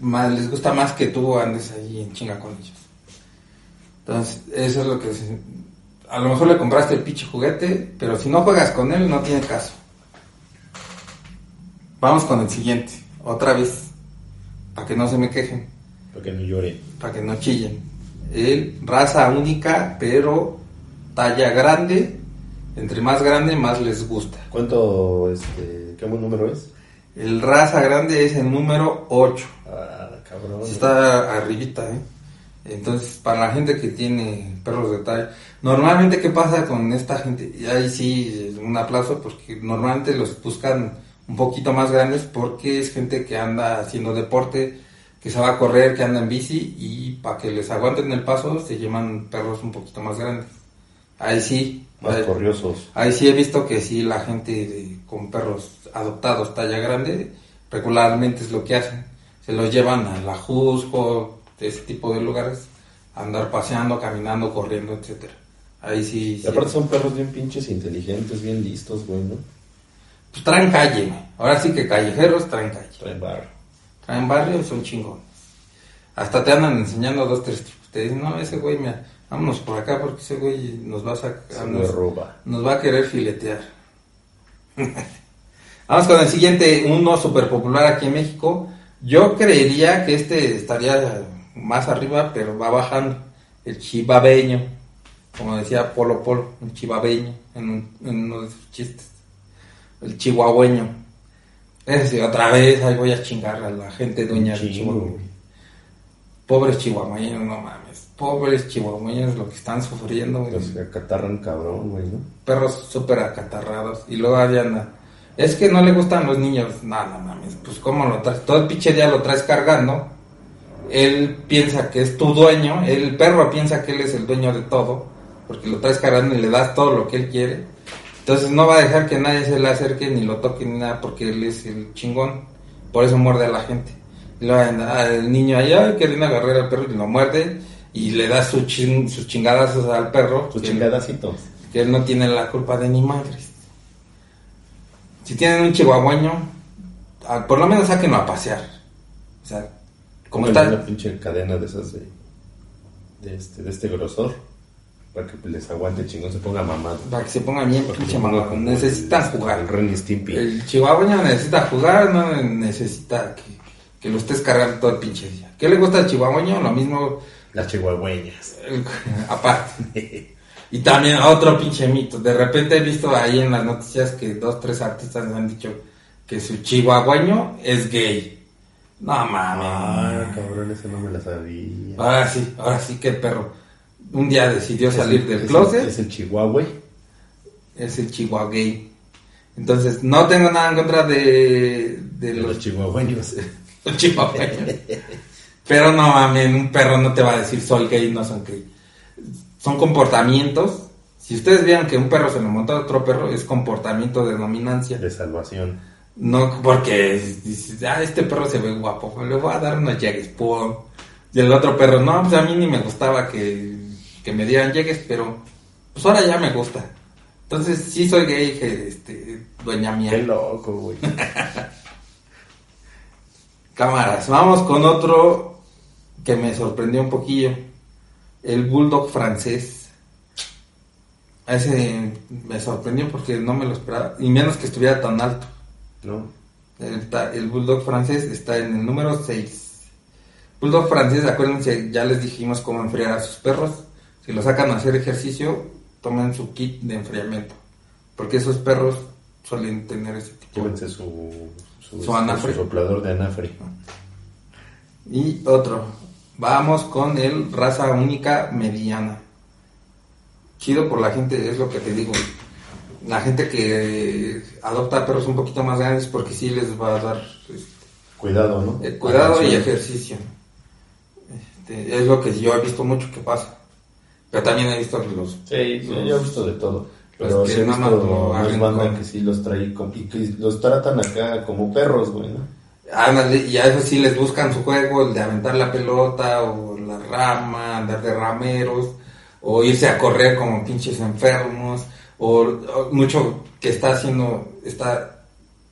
Más, les gusta más que tú andes ahí en chinga con ellos. Entonces, eso es lo que... se- A lo mejor le compraste el pinche juguete, pero si no juegas con él, no tiene caso. Vamos con el siguiente. Otra vez. Para que no se me quejen. Para que no llore. Para que no chillen. El raza única, pero talla grande. Entre más grande, más les gusta. ¿Cuánto, este, qué número es? El raza grande es el número 8. Ah, cabrón. Está arribita, ¿eh? Entonces, para la gente que tiene perros de talla, normalmente, ¿qué pasa con esta gente? Y ahí sí, un aplauso, porque normalmente los buscan un poquito más grandes porque es gente que anda haciendo deporte, que se va a correr, que anda en bici y para que les aguanten el paso se llevan perros un poquito más grandes. Ahí sí. Más ahí- corriosos. Ahí sí he visto que sí, la gente de- con perros adoptados talla grande, regularmente es lo que hacen. Se los llevan a la Jusco, de ese tipo de lugares, a andar paseando, caminando, corriendo, etcétera. Ahí sí, Y sí. aparte son perros bien pinches inteligentes, bien listos, güey, ¿no? Pues traen calle, güey. ahora sí que callejeros traen calle. Traen barro. Traen barrio y son chingones. Hasta te andan enseñando dos, tres trucos. Te dicen, no, ese güey, mira, vámonos por acá porque ese güey nos va a sacar. Me roba. Nos va a querer filetear. <laughs> Vamos con el siguiente, uno súper popular aquí en México. Yo creería que este estaría más arriba, pero va bajando. El chivabeño, como decía Polo Polo, un chivabeño en, un- en uno de sus chistes. El chihuahueño. Ese sí, otra vez, ahí voy a chingar a la gente dueña de Chihuahua. Pobres chihuahueños, no mames. Pobres chihuahueños lo que están sufriendo. güey Los que acatarran cabrón, güey, ¿no? perros súper acatarrados y luego ahí anda. Es que no le gustan los niños. No, no mames, pues cómo lo traes. Todo el pinche día lo traes cargando. Él piensa que es tu dueño. El perro piensa que él es el dueño de todo. Porque lo traes cargando y le das todo lo que él quiere. Entonces no va a dejar que nadie se le acerque ni lo toque ni nada porque él es el chingón. Por eso muerde a la gente. Anda el niño allá que viene a agarrar al perro y lo muerde. Y le da su chin- sus chingadazos al perro. Sus chingadacitos. que él no tiene la culpa de ni madres. Si tienen un chihuahueño, ah, por lo menos sáquenlo a pasear. O sea, como está, una pinche cadena de esas de, de, este, de este grosor. Para que les aguante chingón, se ponga mamado. para que se ponga bien pinche como Necesitan jugar. El Ren Stimpy. El chihuahueño necesita jugar, no necesita que, que lo estés cargando todo el pinche día. ¿Qué le gusta al chihuahueño? Lo mismo, Las chihuahueñas. el- <laughs> aparte. Y también otro pinche mito. De repente he visto ahí en las noticias que dos, tres artistas han dicho que su chihuahueño es gay. No mames. Ah, cabrón, ese no me la sabía. Ahora sí, ahora sí que el perro un día decidió salir el- del es el- closet, Es el chihuahua. es el chihuahua gay. Entonces, no tengo nada en contra de, de De los los chihuahueños. <laughs> los chihuahueños. Pero no mames, un perro no te va a decir soy gay, no son gay. Son comportamientos. Si ustedes vieran que un perro se lo monta a otro perro, es comportamiento de dominancia. De salvación. No porque dices, ah, este perro se ve guapo, le voy a dar unos llegues. Y el otro perro, no, pues a mí ni me gustaba que, que me dieran llegues, pero pues ahora ya me gusta. Entonces sí soy gay, este, dueña mía. Qué loco, güey. <laughs> Cámaras, vamos con otro que me sorprendió un poquillo. El bulldog francés. Ese me sorprendió porque no me lo esperaba. Y menos que estuviera tan alto. ¿No? El, el bulldog francés está en el número 6. Bulldog francés, acuérdense, ya les dijimos cómo enfriar a sus perros. Si lo sacan a hacer ejercicio, tomen su kit de enfriamiento. Porque esos perros suelen tener ese tipo de... Llévense su, su, Su anafre. su soplador de anafre. Y otro. Vamos con el raza única mediana. Chido por la gente, es lo que te digo. La gente que adopta perros un poquito más grandes porque sí les va a dar este, Cuidado, ¿no? eh, cuidado y ejercicio. Este, es lo que yo he visto mucho que pasa. Pero también he visto los... Sí, sí, yo he visto de todo. Los Pero que sí he visto más lo más abren banda con- que sí los trae con- y que los tratan acá como perros, güey, ¿no? Ándale, y a eso sí les buscan su juego, el de aventar la pelota o la rama, andar de rameros, o irse a correr como pinches enfermos, o, o mucho que está haciendo, está,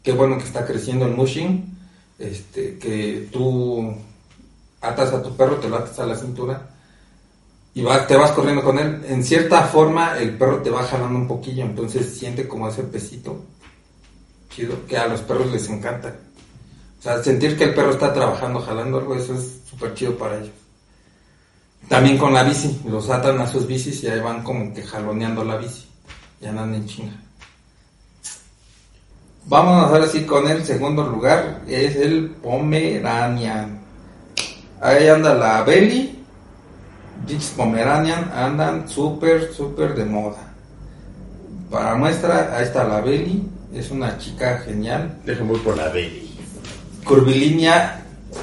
qué bueno que está creciendo el mushing, este, que tú atas a tu perro, te lo atas a la cintura y vas, te vas corriendo con él. En cierta forma el perro te va jalando un poquillo, entonces siente como ese pesito chido, que a los perros les encanta. O sea, sentir que el perro está trabajando, jalando algo, eso es súper chido para ellos. También con la bici, los atan a sus bicis y ahí van como que jaloneando la bici. Y andan en chinga. Vamos ahora sí con el segundo lugar, es el Pomeranian. Ahí anda la Belly. Dichos Pomeranian andan súper, súper de moda. Para muestra, ahí está la Belly. Es una chica genial Déjame ir por la Belly. curvilínea,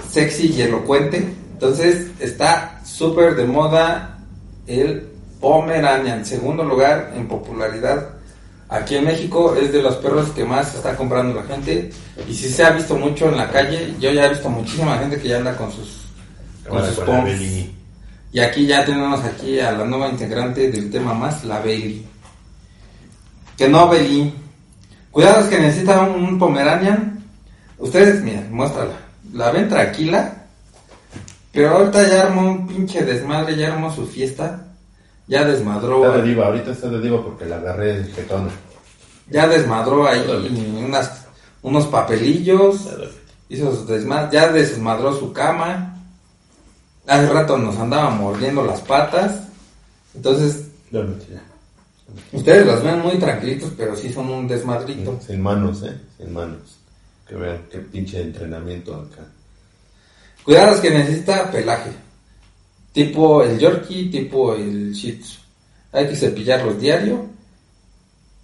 sexy y elocuente. Entonces está súper de moda el Pomeranian. Segundo lugar en popularidad. Aquí en México es de los perros que más está comprando la gente. Y si se ha visto mucho en la calle, yo ya he visto muchísima gente que ya anda con sus, con Ahora sus con. Y aquí ya tenemos aquí a la nueva integrante del tema más, la Bailey. Que no, Bailey. Cuidados que necesita un, un Pomeranian. Ustedes, miren, muéstrala. La ven tranquila. Pero ahorita ya armó un pinche desmadre, ya armó su fiesta. Ya desmadró. Está de diva, ahorita está de diva porque la agarré de jetona. Ya desmadró ahí unas, unos papelillos. Hizo su desmadre. Ya desmadró su cama. Hace rato nos andaba mordiendo las patas. Entonces, ya. Ustedes los ven muy tranquilitos, pero sí son un desmadrito. Sin manos, ¿eh? Sin manos. Que vean qué pinche entrenamiento acá. Cuidados que necesita pelaje. Tipo el Yorkie, tipo el Shih Tzu. Hay que cepillarlos diario.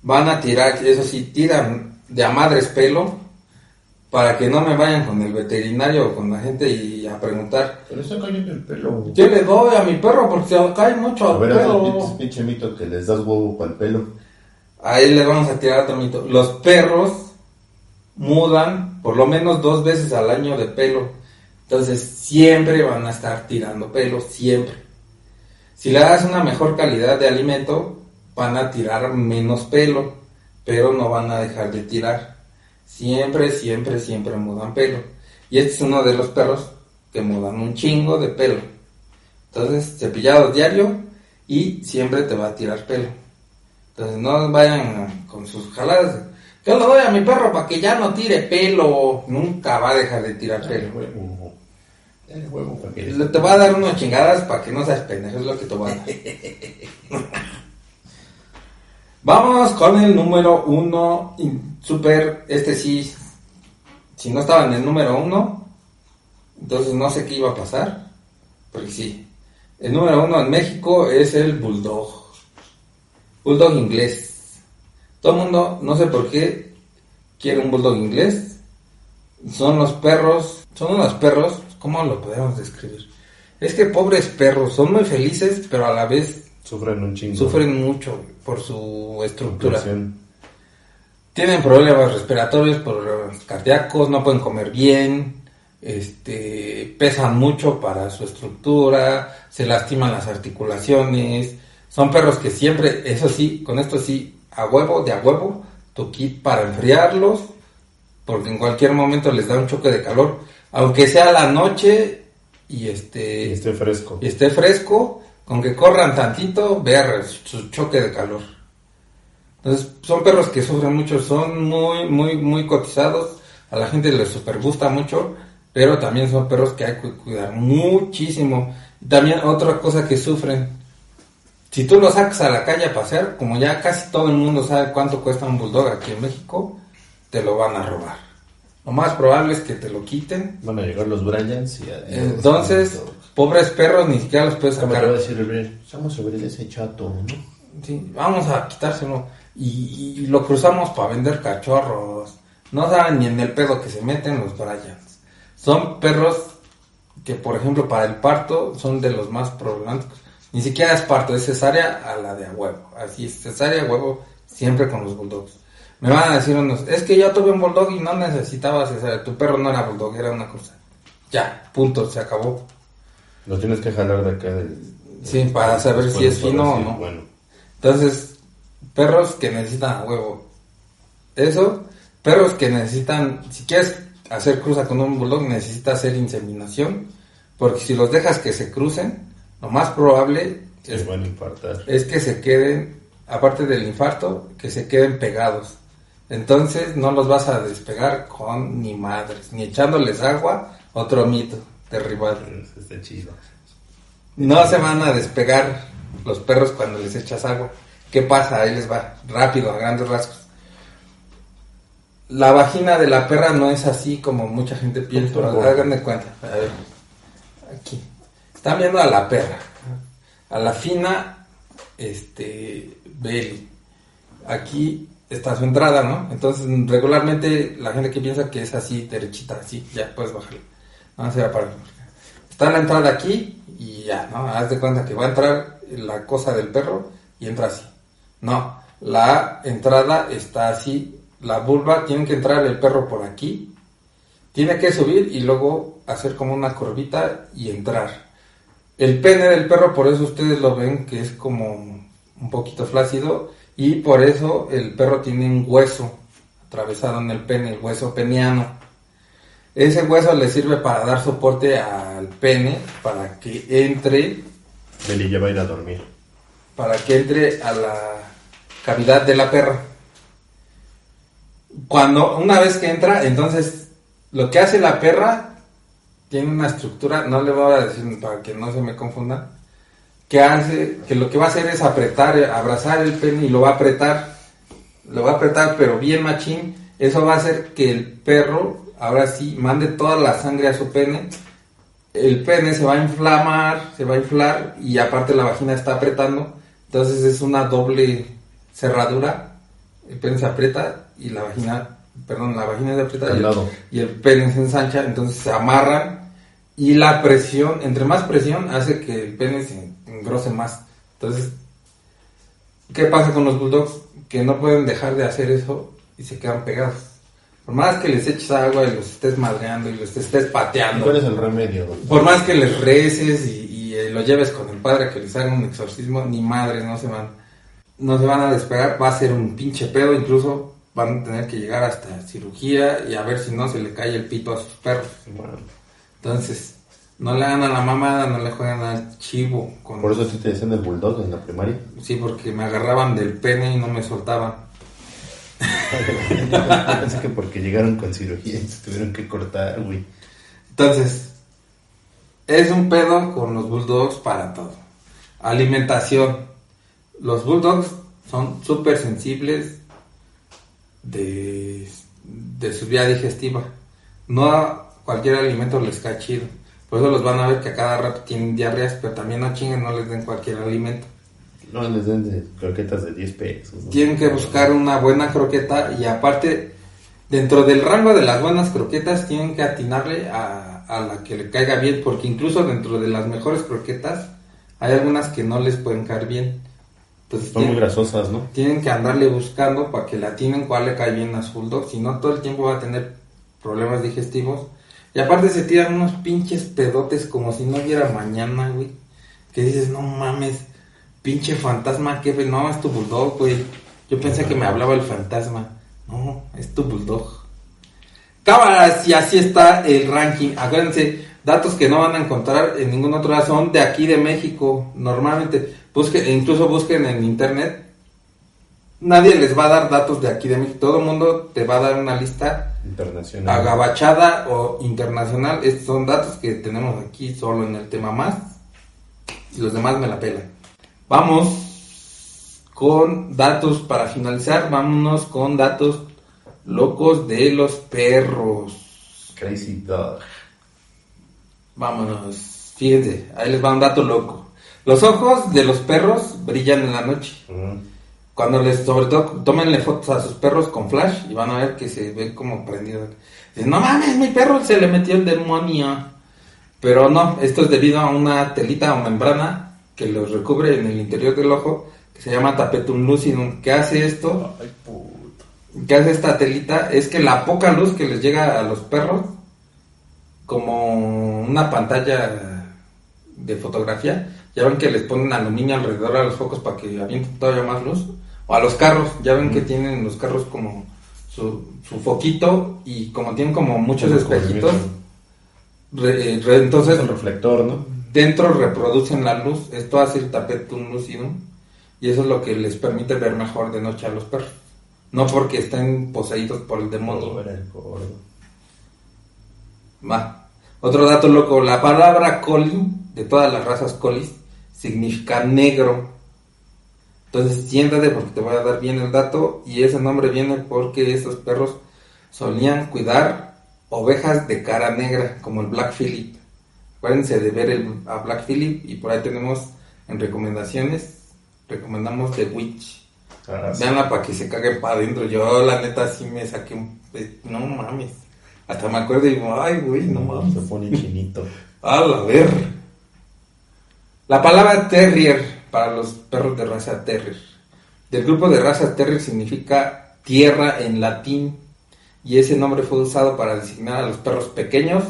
Van a tirar, eso sí, tiran de a madres pelo. Para que no me vayan con el veterinario o con la gente y a preguntar. Pero está cayendo el pelo. ¿Qué le doy a mi perro? Porque se cae mucho A al pelo. pinche, pinche mito que les das huevo para el pelo. Ahí le vamos a tirar otro mito. Los perros mudan por lo menos dos veces al año de pelo. Entonces siempre van a estar tirando pelo, siempre. Si le das una mejor calidad de alimento, van a tirar menos pelo, pero no van a dejar de tirar. Siempre, siempre, siempre mudan pelo. Y este es uno de los perros que mudan un chingo de pelo. Entonces, cepillado diario y siempre te va a tirar pelo. Entonces no vayan con sus jaladas. Yo le doy a mi perro para que ya no tire pelo. Nunca va a dejar de tirar Dale pelo. huevo. Dale huevo Te va a dar unas chingadas para que no seas pendejo, es lo que te va a dar. <laughs> Vamos con el número uno, super, este sí, si no estaba en el número uno, entonces no sé qué iba a pasar, porque sí. El número uno en México es el Bulldog, Bulldog inglés. Todo el mundo, no sé por qué, quiere un Bulldog inglés. Son los perros, son unos perros, ¿cómo lo podemos describir? Es que pobres perros, son muy felices, pero a la vez Sufren un chingo. sufren mucho por su estructura. Tienen problemas respiratorios, problemas cardíacos, no pueden comer bien, este, pesan mucho para su estructura, se lastiman las articulaciones, son perros que siempre, eso sí, con esto sí, a huevo, de a huevo, tu kit para enfriarlos, porque en cualquier momento les da un choque de calor, aunque sea la noche y este Y esté fresco. y esté fresco, con que corran tantito, ver su choque de calor. Entonces, son perros que sufren mucho, son muy, muy, muy cotizados, a la gente les super gusta mucho, pero también son perros que hay que cuidar muchísimo. También otra cosa que sufren, si tú los sacas a la calle a pasear, como ya casi todo el mundo sabe cuánto cuesta un bulldog aquí en México, te lo van a robar. Lo más probable es que te lo quiten. Van a llegar los Bryans y... Entonces, pobres perros ni siquiera los puedes ¿Cómo te sacar. va a sobre ese chato, ¿no? Sí, vamos a quitárselo. Y, y lo cruzamos para vender cachorros. No saben ni en el pedo que se meten los Bryans. Son perros que, por ejemplo, para el parto son de los más problemáticos. Ni siquiera es parto, es cesárea a la de a huevo. Así es, cesárea a huevo siempre con los bulldogs. Me van a decir unos, es que yo tuve un bulldog y no necesitaba cesárea. Tu perro no era bulldog, era una cosa. Ya, punto, se acabó. Lo tienes que jalar de acá del... Sí, para saber si es fino o sí, no. Bueno, Entonces, perros que necesitan a huevo. Eso, perros que necesitan, si quieres hacer cruza con un bulldog, necesita hacer inseminación, porque si los dejas que se crucen, lo más probable es, van a infartar. es que se queden, aparte del infarto, que se queden pegados. Entonces no los vas a despegar con ni madres, ni echándoles agua, otro mito, derribado. Está chido. No se van a despegar los perros cuando les echas agua. ¿Qué pasa? Ahí les va, rápido, a grandes rasgos. La vagina de la perra no es así como mucha gente piensa. De cuenta. A ver, aquí. Están viendo a la perra. A la fina, este, belly. Aquí está su entrada, ¿no? Entonces, regularmente la gente que piensa que es así, derechita, así, ya puedes bajarle. No se va para Está la entrada aquí y ya, ¿no? Haz de cuenta que va a entrar la cosa del perro y entra así. No, la entrada está así. La vulva tiene que entrar el perro por aquí. Tiene que subir y luego hacer como una curvita y entrar. El pene del perro, por eso ustedes lo ven que es como un poquito flácido y por eso el perro tiene un hueso atravesado en el pene, el hueso peniano. Ese hueso le sirve para dar soporte al pene, para que entre, Beli ya va a ir a dormir. para que entre a la cavidad de la perra. Cuando, una vez que entra, entonces, lo que hace la perra tiene una estructura, no le voy a decir para que no se me confundan, que hace, que lo que va a hacer es apretar, abrazar el pene y lo va a apretar, lo va a apretar pero bien machín, eso va a hacer que el perro, ahora sí, mande toda la sangre a su pene, el pene se va a inflamar, se va a inflar y aparte la vagina está apretando, entonces es una doble cerradura, el pene se aprieta y la vagina, perdón, la vagina se aprieta y el, y el pene se ensancha, entonces se amarran y la presión, entre más presión hace que el pene se engrose más. Entonces, ¿qué pasa con los bulldogs? Que no pueden dejar de hacer eso y se quedan pegados. Por más que les eches agua y los estés madreando y los estés pateando. ¿Cuál es el remedio? Por más que les reces y, y, eh, lo lleves con el padre que les haga un exorcismo, ni madres, no se van. No se van a despegar, va a ser un pinche pedo, incluso van a tener que llegar hasta cirugía y a ver si no se le cae el pito a sus perros. Bueno, Entonces, no le hagan a la mamada, no le juegan al chivo. Con... por eso sí te decían el bulldog en la primaria. Sí, porque me agarraban del pene y no me soltaban. Es que porque llegaron con cirugía y se tuvieron que cortar, güey. Entonces, es un pedo con los bulldogs para todo. Alimentación. Los bulldogs son súper sensibles de, de su vía digestiva. No a cualquier alimento les cae chido. Por eso los van a ver que a cada rato tienen diarreas, pero también no chinguen, no les den cualquier alimento. No les den de croquetas de 10 pesos. ¿no? Tienen que buscar una buena croqueta y aparte, dentro del rango de las buenas croquetas, tienen que atinarle a, a la que le caiga bien, porque incluso dentro de las mejores croquetas hay algunas que no les pueden caer bien. Entonces Son muy grasosas, ¿no? tienen que andarle buscando para que le atinen cuál le cae bien a su bulldog. Si no, todo el tiempo va a tener problemas digestivos. Y aparte se tiran unos pinches pedotes como si no hubiera mañana, güey. Que dices, no mames, pinche fantasma, que no, es tu bulldog, güey. Yo pensé que me hablaba el fantasma. No, es tu bulldog. Cámaras, y así está el ranking. Acuérdense, datos que no van a encontrar en ningún otro lado son de aquí de México. Normalmente, busquen, incluso busquen en internet. Nadie les va a dar datos de aquí de México. Todo el mundo te va a dar una lista Internacional. agabachada o internacional. Estos son datos que tenemos aquí solo en el tema más. Y los demás me la pelan. Vamos con datos para finalizar. Vámonos con datos locos de los perros. Crazy Dog. Vámonos. Fíjense, ahí les va un dato loco. Los ojos de los perros brillan en la noche. Cuando les, sobre todo, tómenle fotos a sus perros con flash y van a ver que se ven como prendidos. Dicen, no mames, mi perro se le metió el demonio. Pero no, esto es debido a una telita o membrana que los recubre en el interior del ojo, que se llama tapetum lucidum. ¿Qué hace esto? Ay, puto. ¿Qué hace esta telita? Es que la poca luz que les llega a los perros, como una pantalla de fotografía, ya ven que les ponen aluminio alrededor a los focos para que avienten todavía más luz. O a los carros, ya ven que tienen los carros como su, su foquito y como tienen como muchos espejitos, re- eh, re- entonces Es el reflector, ¿no? Dentro reproducen la luz, esto hace el tapetum lucidum y eso es lo que les permite ver mejor de noche a los perros. No porque estén poseídos por el demonio. Va. Otro dato loco, la palabra coli, de todas las razas colis, significa negro. Entonces siéntate porque te voy a dar bien el dato y ese nombre viene porque esos perros solían cuidar ovejas de cara negra, como el Black Phillip. Acuérdense de ver el, a Black Phillip y por ahí tenemos en recomendaciones, recomendamos The Witch. Ah, sí. Veanla para que se caguen para adentro. Yo, la neta, sí me saqué un. No mames. Hasta me acuerdo y digo, ay, güey, no mames. Se pone chinito. <laughs> A la ver. La palabra terrier para los perros de raza terrier. Del grupo de raza terrier significa tierra en latín. Y ese nombre fue usado para designar a los perros pequeños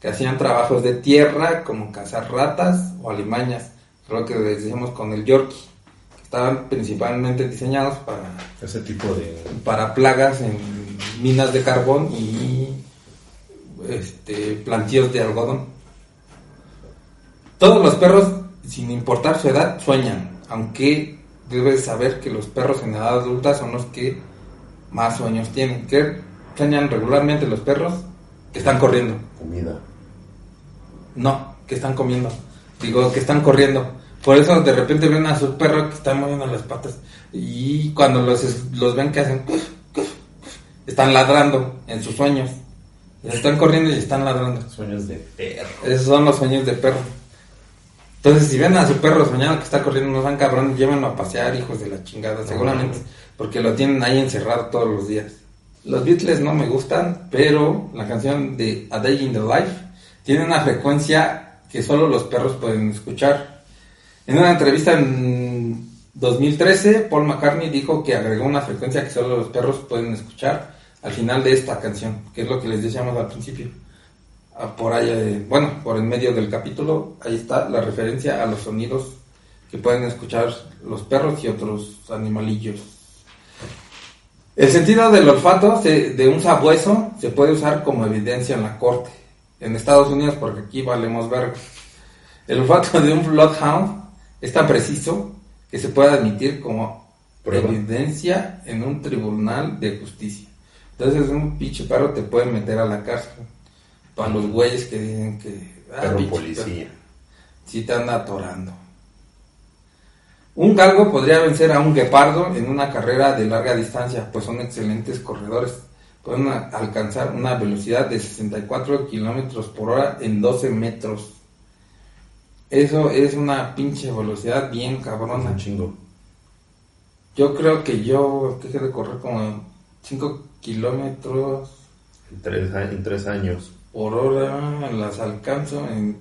que hacían trabajos de tierra como cazar ratas o alimañas. Es lo que les decíamos con el Yorkie. que Estaban principalmente diseñados para Ese tipo de. para plagas en minas de carbón y este, plantíos de algodón. Todos los perros, sin importar su edad, sueñan, aunque debes saber que los perros en edad adulta son los que más sueños tienen. ¿Qué sueñan regularmente los perros? Que están corriendo. Comida. No, que están comiendo. Digo, que están corriendo. Por eso de repente ven a su perro que está moviendo las patas. Y cuando los, los ven que hacen... Están ladrando en sus sueños. Están corriendo y están ladrando. Sueños de perro. Esos son los sueños de perro. Entonces, si ven a su perro soñando que está corriendo, no sean cabrones, llévenlo a pasear, hijos de la chingada, seguramente. Porque lo tienen ahí encerrado todos los días. Los Beatles no me gustan, pero la canción de A Day in the Life tiene una frecuencia que solo los perros pueden escuchar. En una entrevista en 2013, Paul McCartney dijo que agregó una frecuencia que solo los perros pueden escuchar al final de esta canción, que es lo que les decíamos al principio. Ah, Por ahí, eh, bueno, por en medio del capítulo, ahí está la referencia a los sonidos que pueden escuchar los perros y otros animalillos. El sentido del olfato se- de un sabueso se puede usar como evidencia en la corte. En Estados Unidos, porque aquí valemos verga. El olfato de un bloodhound es tan preciso que se puede admitir como Prueba. evidencia en un tribunal de justicia. Entonces un pinche perro te puede meter a la cárcel. Para los güeyes que dicen que... ah, Perro policía. si te anda atorando. Un galgo podría vencer a un guepardo en una carrera de larga distancia, pues son excelentes corredores. Pueden alcanzar una velocidad de 64 kilómetros por hora en 12 metros. Eso es una pinche velocidad bien cabrona. Un chingo. Yo creo que yo dejé de correr como 5 kilómetros En tres, a- en tres años. por hora, las alcanzo en,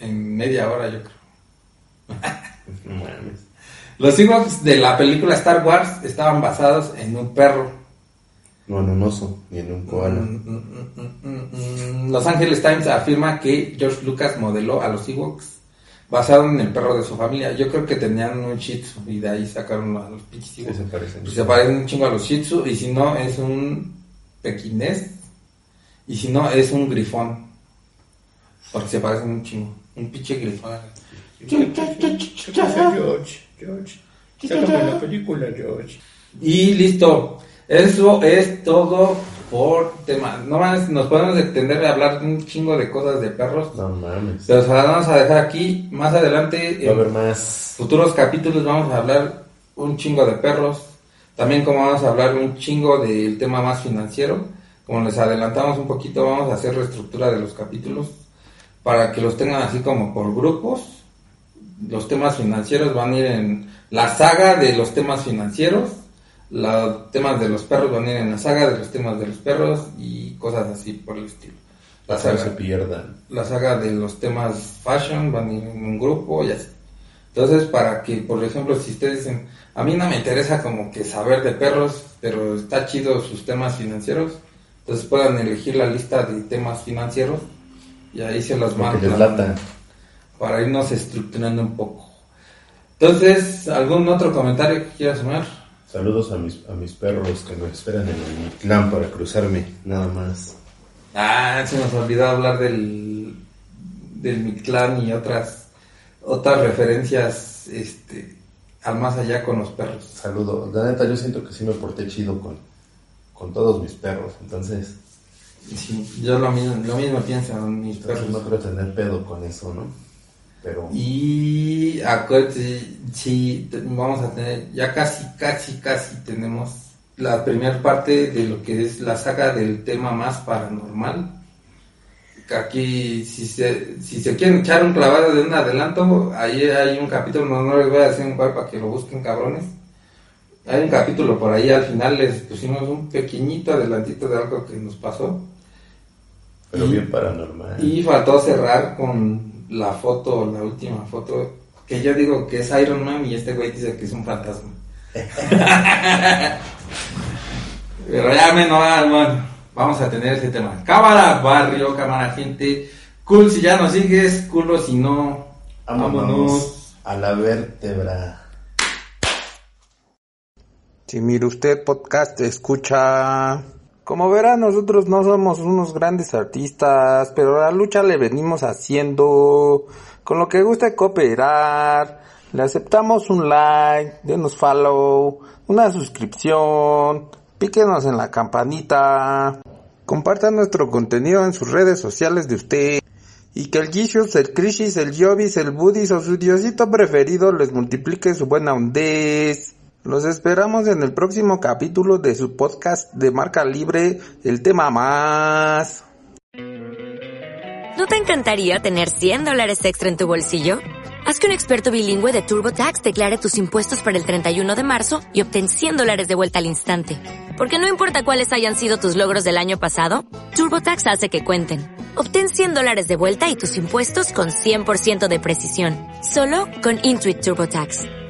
en media hora, yo creo. <laughs> No mames. Los Ewoks de la película Star Wars estaban basados en un perro. No en un oso, ni en un koala. Mm, mm, mm, mm, mm. Los Angeles Times afirma que George Lucas modeló a los Ewoks basado en el perro de su familia. Yo creo que tenían un Shih Tzu y de ahí sacaron a los pinches Sí, se parecen. Pues se parecen un chingo a los Shih Tzu y si no es un pequinés y si no es un grifón. Porque se parecen un chingo. Un pinche grifón. George, George. Sácame la película, George. Y listo. Eso es todo por tema. No más, nos podemos extender a hablar un chingo de cosas de perros. No mames. Pero se las vamos a dejar aquí. Más adelante, Va a en haber más. futuros capítulos, vamos a hablar un chingo de perros. También como vamos a hablar un chingo del tema más financiero. Como les adelantamos un poquito, vamos a hacer reestructura de los capítulos para que los tengan así como por grupos. Los temas financieros van a ir en la saga de los temas financieros. Los temas de los perros van a ir en la saga de los temas de los perros y cosas así por el estilo. La no se pierdan. la saga de los temas fashion van a ir en un grupo y así. Entonces, para que, por ejemplo, si ustedes dicen, a mí no me interesa como que saber de perros, pero está chido sus temas financieros, entonces puedan elegir la lista de temas financieros y ahí se los Lo que les mandan lata. Para irnos estructurando un poco. Entonces, ¿algún otro comentario que quieras sumar? Saludos a mis, a mis perros que me esperan en el clan para cruzarme. Nada más. Ah, se nos olvidó hablar del, del Mictlán y otras, otras referencias este, al más allá con los perros. Saludos. La neta, yo siento que sí me porté chido con, con todos mis perros. Entonces, Sí, yo lo mismo, lo mismo pienso en mis entonces perros. no creo tener pedo con eso, ¿no? Pero Y acuérdate, sí, vamos a tener, ya casi, casi, casi tenemos la primera parte de lo que es la saga del tema más paranormal. Aquí, si se, si se quieren echar un clavado de un adelanto, ahí hay un capítulo, no, no les voy a decir en cuál para que lo busquen cabrones. Hay un capítulo por ahí, al final les pusimos un pequeñito adelantito de algo que nos pasó. pero Y- bien paranormal. Y faltó cerrar con la foto, la última foto, que yo digo que es Iron Man y este güey dice que es un fantasma. <laughs> Pero ya me no, bueno, vamos a tener ese tema. Cámara, barrio, cámara, gente. Cool si ya nos sigues, culo si no. Vámonos a la vértebra. Si mire usted podcast escucha. Como verá, nosotros no somos unos grandes artistas, pero la lucha le venimos haciendo con lo que guste cooperar. Le aceptamos un like, denos follow, una suscripción, píquenos en la campanita, compartan nuestro contenido en sus redes sociales de usted. Y que el Gishus, el Krishis, el Yobis, el Budis o su diosito preferido les multiplique su buena hondez. Los esperamos en el próximo capítulo de su podcast de marca libre, el tema más. ¿No te encantaría tener 100 dólares extra en tu bolsillo? Haz que un experto bilingüe de TurboTax declare tus impuestos para el 31 de marzo y obtén 100 dólares de vuelta al instante. Porque no importa cuáles hayan sido tus logros del año pasado, TurboTax hace que cuenten. Obtén 100 dólares de vuelta y tus impuestos con 100% de precisión. Solo con Intuit TurboTax.